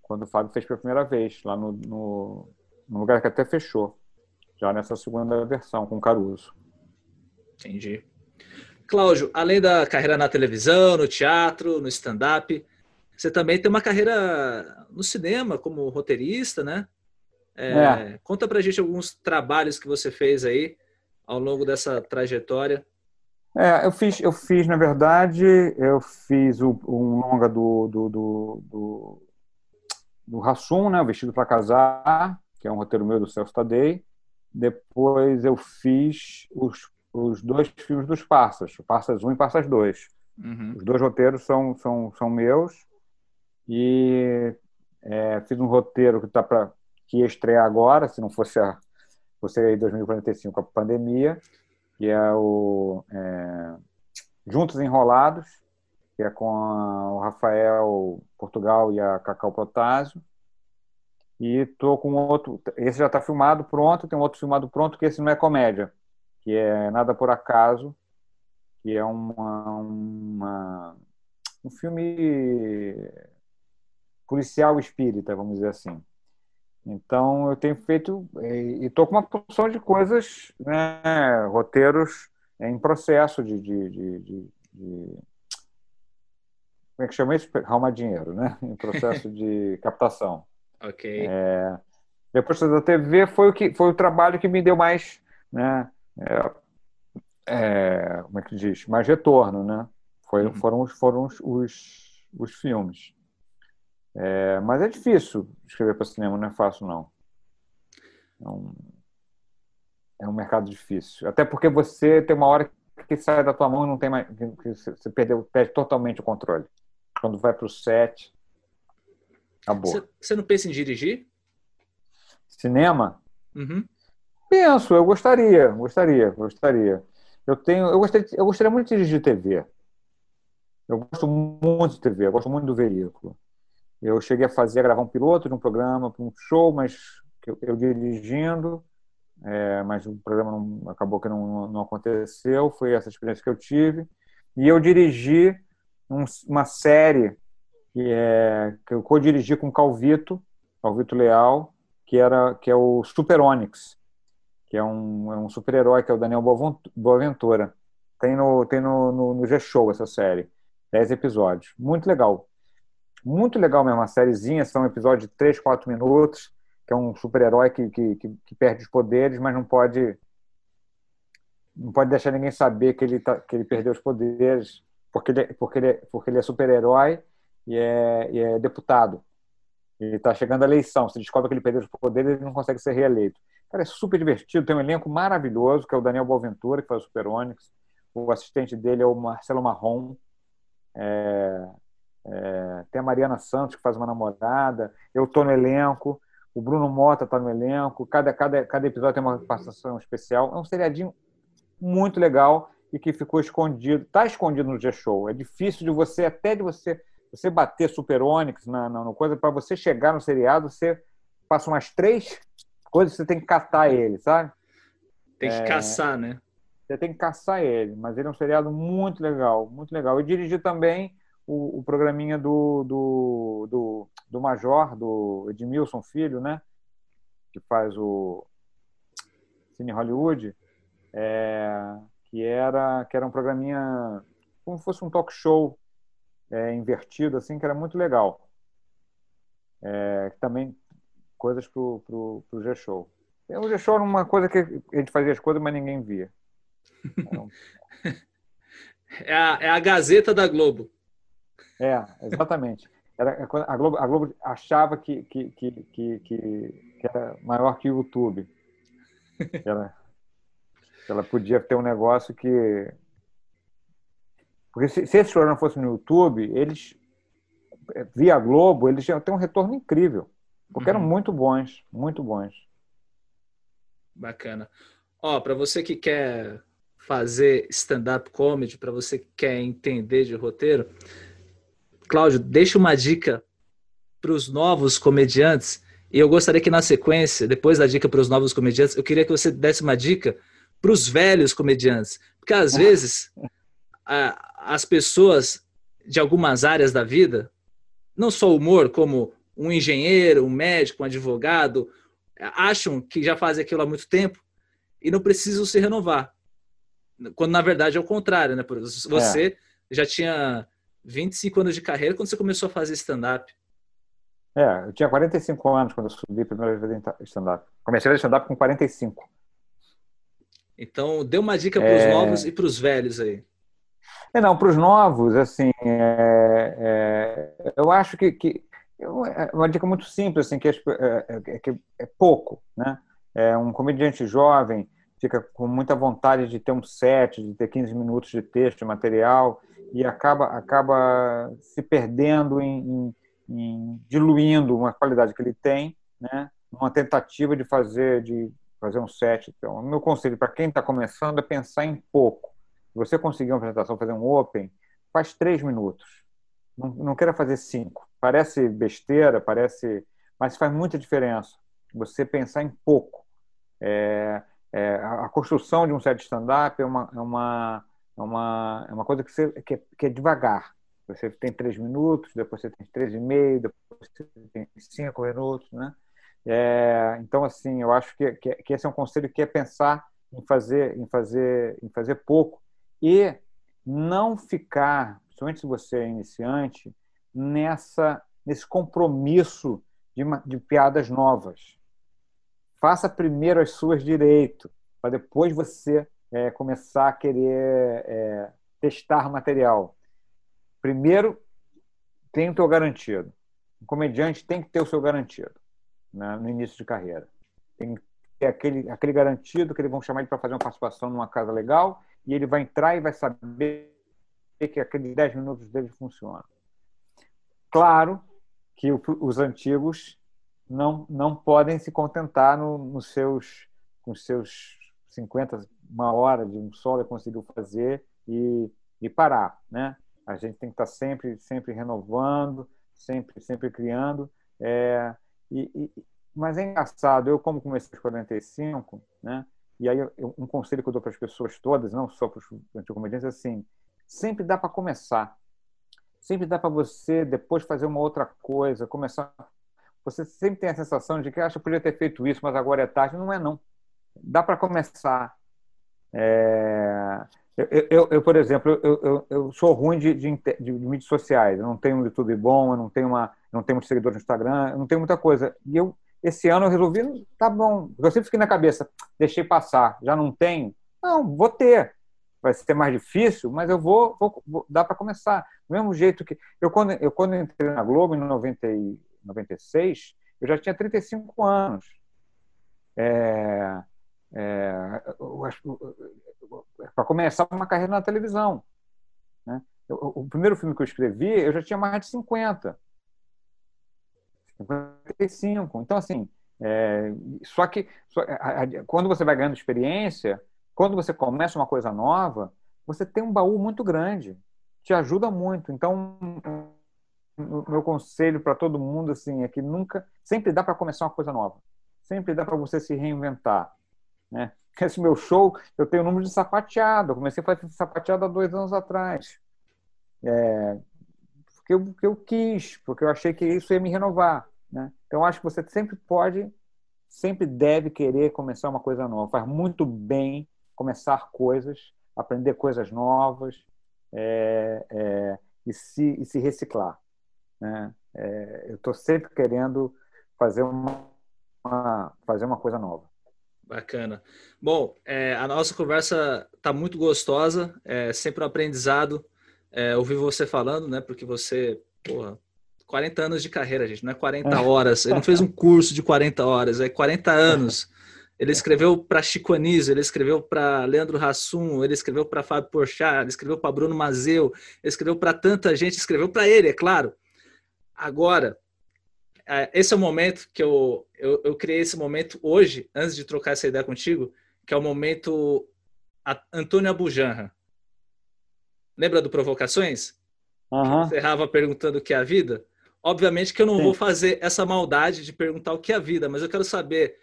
quando o Fábio fez pela primeira vez, lá no, no, no lugar que até fechou, já nessa segunda versão, com Caruso. Entendi. Cláudio, além da carreira na televisão, no teatro, no stand-up, você também tem uma carreira no cinema como roteirista, né? É, é. Conta pra gente alguns trabalhos que você fez aí ao longo dessa trajetória. É, eu fiz, eu fiz, na verdade, eu fiz o, um longa do, do, do, do do Rassum, né, Vestido para Casar, que é um roteiro meu do Celso Tadei. Depois eu fiz os, os dois filmes dos Passas, Passas 1 e Passas 2. Uhum. Os dois roteiros são, são, são meus. E é, fiz um roteiro que, tá pra, que ia estrear agora, se não fosse a fosse aí 2045 a pandemia, que é o é, Juntos Enrolados, que é com a, o Rafael Portugal e a Cacau Protásio. E tô com outro, esse já está filmado pronto, tem um outro filmado pronto que esse não é comédia, que é Nada por Acaso, que é uma, uma um filme policial espírita, vamos dizer assim. Então eu tenho feito e estou com uma porção de coisas, né, roteiros em processo de, de, de, de como é que chama isso? Arrumar dinheiro, né? *laughs* Em processo de captação. Ok. É, depois da TV foi o que foi o trabalho que me deu mais, né? É, é, como é que diz? Mais retorno, né? Foi, uhum. Foram, foram os, os, os filmes. É, mas é difícil escrever para cinema, não é fácil não. É um, é um mercado difícil. Até porque você tem uma hora que sai da tua mão e não tem mais, que você perdeu, perde totalmente o controle quando vai para o set. Você não pensa em dirigir? Cinema? Uhum. Penso, eu gostaria, gostaria, gostaria. Eu tenho, eu gostaria, eu gostaria muito de dirigir TV. Eu gosto muito de TV, eu gosto muito do veículo. Eu cheguei a fazer, a gravar um piloto de um programa para um show, mas eu, eu dirigindo, é, mas o programa não, acabou que não, não aconteceu. Foi essa experiência que eu tive. E eu dirigi um, uma série que, é, que eu co-dirigi com Calvito, Calvito Leal, que, era, que é o Super Onyx, que é um, é um super-herói, que é o Daniel Boaventura. Tem no, tem no, no, no G-Show essa série. Dez episódios. Muito legal. Muito legal mesmo. Uma sériezinha, são episódios de 3, 4 minutos, que é um super-herói que, que, que, que perde os poderes, mas não pode não pode deixar ninguém saber que ele, tá, que ele perdeu os poderes porque ele, é, porque ele, é, porque ele é super-herói e é, e é deputado. Ele está chegando à eleição. Se descobre que ele perdeu os poderes, ele não consegue ser reeleito. Cara, é super divertido. Tem um elenco maravilhoso, que é o Daniel Boaventura, que faz o Super Onyx. O assistente dele é o Marcelo Marrom. É, é, tem a Mariana Santos, que faz uma namorada. Eu estou no elenco. O Bruno Mota está no elenco. Cada, cada, cada episódio tem uma participação especial. É um seriadinho muito legal e que ficou escondido, está escondido no G-Show. É difícil de você, até de você, você bater Super Onyx na, na, na coisa, para você chegar no seriado, você passa umas três coisas você tem que catar ele, sabe? Tem que é, caçar, né? Você tem que caçar ele, mas ele é um seriado muito legal, muito legal. Eu dirigi também o, o programinha do, do, do, do Major, do Edmilson Filho, né? Que faz o Cine Hollywood. É, que era que era um programinha como se fosse um talk show é, invertido assim que era muito legal é, também coisas pro pro, pro G Show o G Show era uma coisa que a gente fazia as coisas mas ninguém via *laughs* é, a, é a Gazeta da Globo É, exatamente. Era, é a, Globo, a Globo achava que, que, que, que, que era maior que o YouTube. Ela, ela podia ter um negócio que. Porque se, se esse programa fosse no YouTube, eles, via Globo, eles iam ter um retorno incrível. Porque uhum. eram muito bons, muito bons. Bacana. Ó, para você que quer fazer stand-up comedy, para você que quer entender de roteiro, Cláudio, deixa uma dica para os novos comediantes. E eu gostaria que na sequência, depois da dica para os novos comediantes, eu queria que você desse uma dica para os velhos comediantes. Porque às *laughs* vezes a, as pessoas de algumas áreas da vida, não só o humor, como um engenheiro, um médico, um advogado, acham que já fazem aquilo há muito tempo e não precisam se renovar. Quando na verdade é o contrário, né? Você é. já tinha 25 anos de carreira quando você começou a fazer stand-up. É, eu tinha 45 anos quando eu subi a primeira vez em stand-up. Comecei a stand-up com 45. Então, dê uma dica para os é... novos e para os velhos aí. É, não, para os novos, assim, é, é, eu acho que, que é uma dica muito simples, assim, que é, é, que é pouco, né? É um comediante jovem fica com muita vontade de ter um set, de ter 15 minutos de texto, de material, e acaba, acaba se perdendo em, em, em diluindo uma qualidade que ele tem, né? Uma tentativa de fazer de fazer um set. Então, o meu conselho para quem está começando é pensar em pouco. Você conseguir uma apresentação, fazer um open, faz três minutos. Não, não queira fazer cinco. Parece besteira, parece, mas faz muita diferença. Você pensar em pouco. É, é, a construção de um set stand-up é uma, é uma, é uma, é uma coisa que, você, que, é, que é devagar. Você tem três minutos, depois você tem três e meio, depois você tem cinco minutos, né? É, então, assim, eu acho que, que, que, esse é um conselho que é pensar em fazer, em fazer, em fazer pouco e não ficar, principalmente se você é iniciante, nessa nesse compromisso de, de piadas novas faça primeiro as suas direito, para depois você é, começar a querer é, testar material. Primeiro, tem o teu garantido. O comediante tem que ter o seu garantido né, no início de carreira. Tem que ter aquele, aquele garantido que eles vão chamar ele para fazer uma participação numa casa legal e ele vai entrar e vai saber que aqueles 10 minutos dele funcionam. Claro que os antigos não, não podem se contentar no, nos seus, com seus 50, uma hora de um solo e conseguiu fazer e, e parar, né? A gente tem que estar sempre, sempre renovando, sempre, sempre criando. É, e, e, mas é engraçado, eu como comecei aos 45, né? E aí um conselho que eu dou para as pessoas todas, não só para os anticomediantes, é assim, sempre dá para começar. Sempre dá para você depois fazer uma outra coisa, começar você sempre tem a sensação de que acha que podia ter feito isso, mas agora é tarde. Não é, não. Dá para começar. É... Eu, eu, eu, por exemplo, eu, eu, sou ruim de, de, de, mídias sociais. Eu não tenho um YouTube bom, eu não tenho, uma, não tenho seguidores no Instagram, eu não tenho muita coisa. E eu, esse ano, eu resolvi, tá bom. Eu sempre fiquei na cabeça, deixei passar, já não tenho. Não, vou ter. Vai ser mais difícil, mas eu vou, vou, vou dá para começar. Do mesmo jeito que. Eu, quando, eu, quando entrei na Globo, em 90 96, eu já tinha 35 anos. É, é, para começar uma carreira na televisão. Né? O, o, primeiro filme que eu escrevi, eu já tinha mais de 50. 55. Então, assim, é, só que só, a, a, quando você vai ganhando experiência, quando você começa uma coisa nova, você tem um baú muito grande. Te ajuda muito. Então, meu conselho para todo mundo assim é que nunca, sempre dá para começar uma coisa nova. Sempre dá para você se reinventar, né? *laughs* Esse meu show, eu tenho o número de sapateado. Eu comecei a fazer sapateado há dois anos atrás. É, porque, eu, porque eu quis, porque eu achei que isso ia me renovar. Né? Então, acho que você sempre pode, sempre deve querer começar uma coisa nova. Faz muito bem começar coisas, aprender coisas novas é, é, e, se, e se reciclar. Né? É, eu estou sempre querendo fazer uma, uma, fazer uma coisa nova. Bacana. Bom, é, a nossa conversa está muito gostosa, é sempre um aprendizado. É, ouvir você falando, né? Porque você, porra, 40 anos de carreira, gente, não é 40 horas. Ele não fez um curso de 40 horas, é 40 anos. Ele escreveu para Chico Anísio, ele escreveu para Leandro Hassum, ele escreveu para Fábio Porchat, ele escreveu para Bruno Mazeu, ele escreveu para tanta gente, escreveu para ele, é claro. Agora, é, esse é o momento que eu, eu, eu criei esse momento hoje, antes de trocar essa ideia contigo, que é o momento Antônio Abujanra. Lembra do Provocações? Uhum. Encerrava perguntando o que é a vida. Obviamente que eu não Sim. vou fazer essa maldade de perguntar o que é a vida, mas eu quero saber,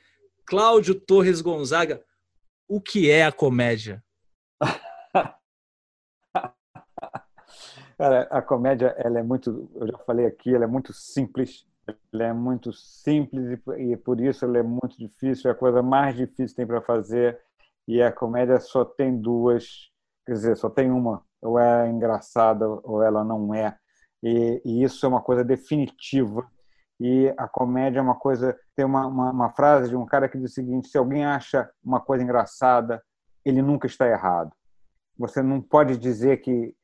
Cláudio Torres Gonzaga, o que é a comédia? *laughs* Cara, a comédia, ela é muito, eu já falei aqui, ela é muito simples. Ela é muito simples e por isso ela é muito difícil. É a coisa mais difícil que tem para fazer. E a comédia só tem duas, quer dizer, só tem uma ou é engraçada ou ela não é. E, e, isso é uma coisa definitiva. E a comédia é uma coisa. Tem uma, uma, uma, frase de um cara que diz o seguinte: se alguém acha uma coisa engraçada, ele nunca está errado. Você não pode dizer que.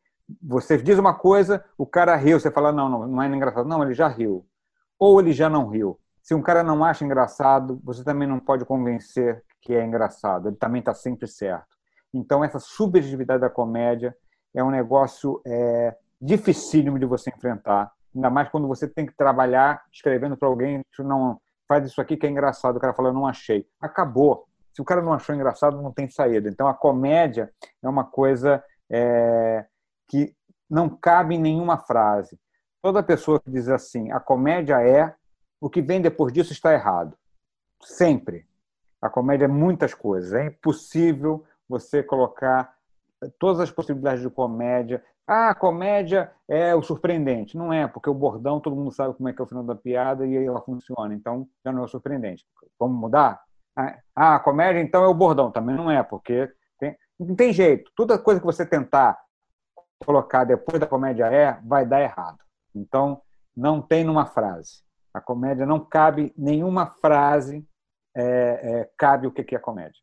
Você diz uma coisa, o cara riu, você fala, não, não, não é engraçado. Não, ele já riu. Ou ele já não riu. Se um cara não acha engraçado, você também não pode convencer que é engraçado. Ele também está sempre certo. Então, essa subjetividade da comédia é um negócio é, dificílimo de você enfrentar, ainda mais quando você tem que trabalhar escrevendo para alguém, não faz isso aqui que é engraçado, o cara fala, não achei. Acabou. Se o cara não achou engraçado, não tem saída. Então, a comédia é uma coisa é, que não cabe em nenhuma frase. Toda pessoa que diz assim, a comédia é, o que vem depois disso está errado. Sempre. A comédia é muitas coisas. É impossível você colocar todas as possibilidades de comédia. Ah, a comédia é o surpreendente. Não é, porque o bordão todo mundo sabe como é que é o final da piada e aí ela funciona. Então, já não é o surpreendente. Vamos mudar? Ah, a comédia então é o bordão. Também não é, porque tem, não tem jeito. Toda coisa que você tentar colocar depois da comédia é, vai dar errado. Então, não tem numa frase. A comédia não cabe nenhuma frase é, é, cabe o que é comédia.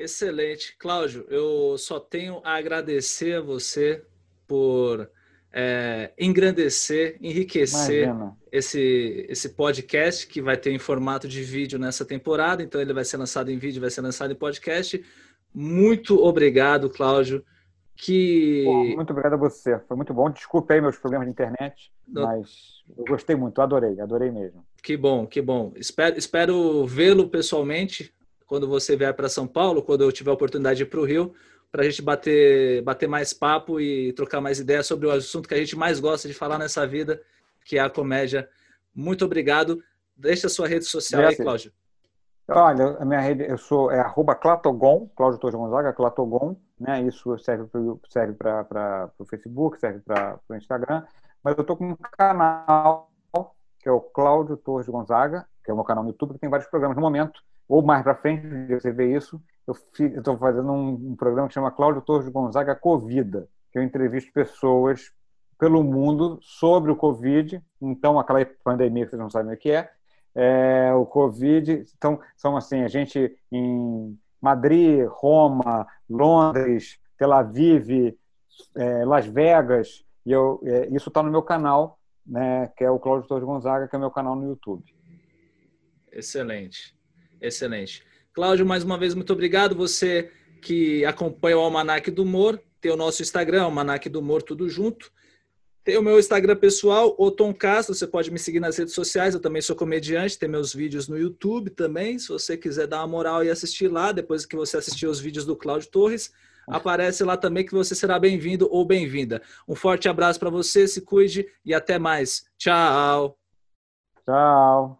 Excelente. Cláudio, eu só tenho a agradecer a você por é, engrandecer, enriquecer esse, esse podcast que vai ter em formato de vídeo nessa temporada. Então, ele vai ser lançado em vídeo, vai ser lançado em podcast. Muito obrigado, Cláudio. Que... Muito obrigado a você. Foi muito bom. Desculpe aí meus problemas de internet, Não... mas eu gostei muito, adorei, adorei mesmo. Que bom, que bom. Espero, espero vê-lo pessoalmente quando você vier para São Paulo, quando eu tiver a oportunidade de ir para o Rio, para a gente bater, bater mais papo e trocar mais ideias sobre o assunto que a gente mais gosta de falar nessa vida, que é a comédia. Muito obrigado. Deixa a sua rede social aí, Cláudio. Olha, a minha rede, eu sou é arroba Clatogon, Cláudio Torres Gonzaga, Clatogon, né? Isso serve para serve o Facebook, serve para o Instagram, mas eu estou com um canal que é o Cláudio Torres Gonzaga, que é o meu canal no YouTube, que tem vários programas no momento ou mais para frente, você vê isso, eu estou fazendo um, um, programa que chama Cláudio Torres Gonzaga Covida, que eu entrevisto pessoas pelo mundo sobre o Covid, então aquela pandemia que vocês não sabem o que é, é o Covid, então são assim, a gente em Madrid, Roma, Londres, Tel Aviv, é, Las Vegas, e eu, é, isso está no meu canal, né, que é o Cláudio Torres Gonzaga, que é o meu canal no YouTube. Excelente. Excelente. Cláudio, mais uma vez, muito obrigado. Você que acompanha o Almanac do Humor, tem o nosso Instagram, Almanac do Humor, tudo junto. Tem o meu Instagram pessoal, o Tom Castro, você pode me seguir nas redes sociais, eu também sou comediante, tem meus vídeos no YouTube também, se você quiser dar uma moral e assistir lá, depois que você assistir os vídeos do Cláudio Torres, aparece lá também que você será bem-vindo ou bem-vinda. Um forte abraço para você, se cuide e até mais. Tchau! Tchau!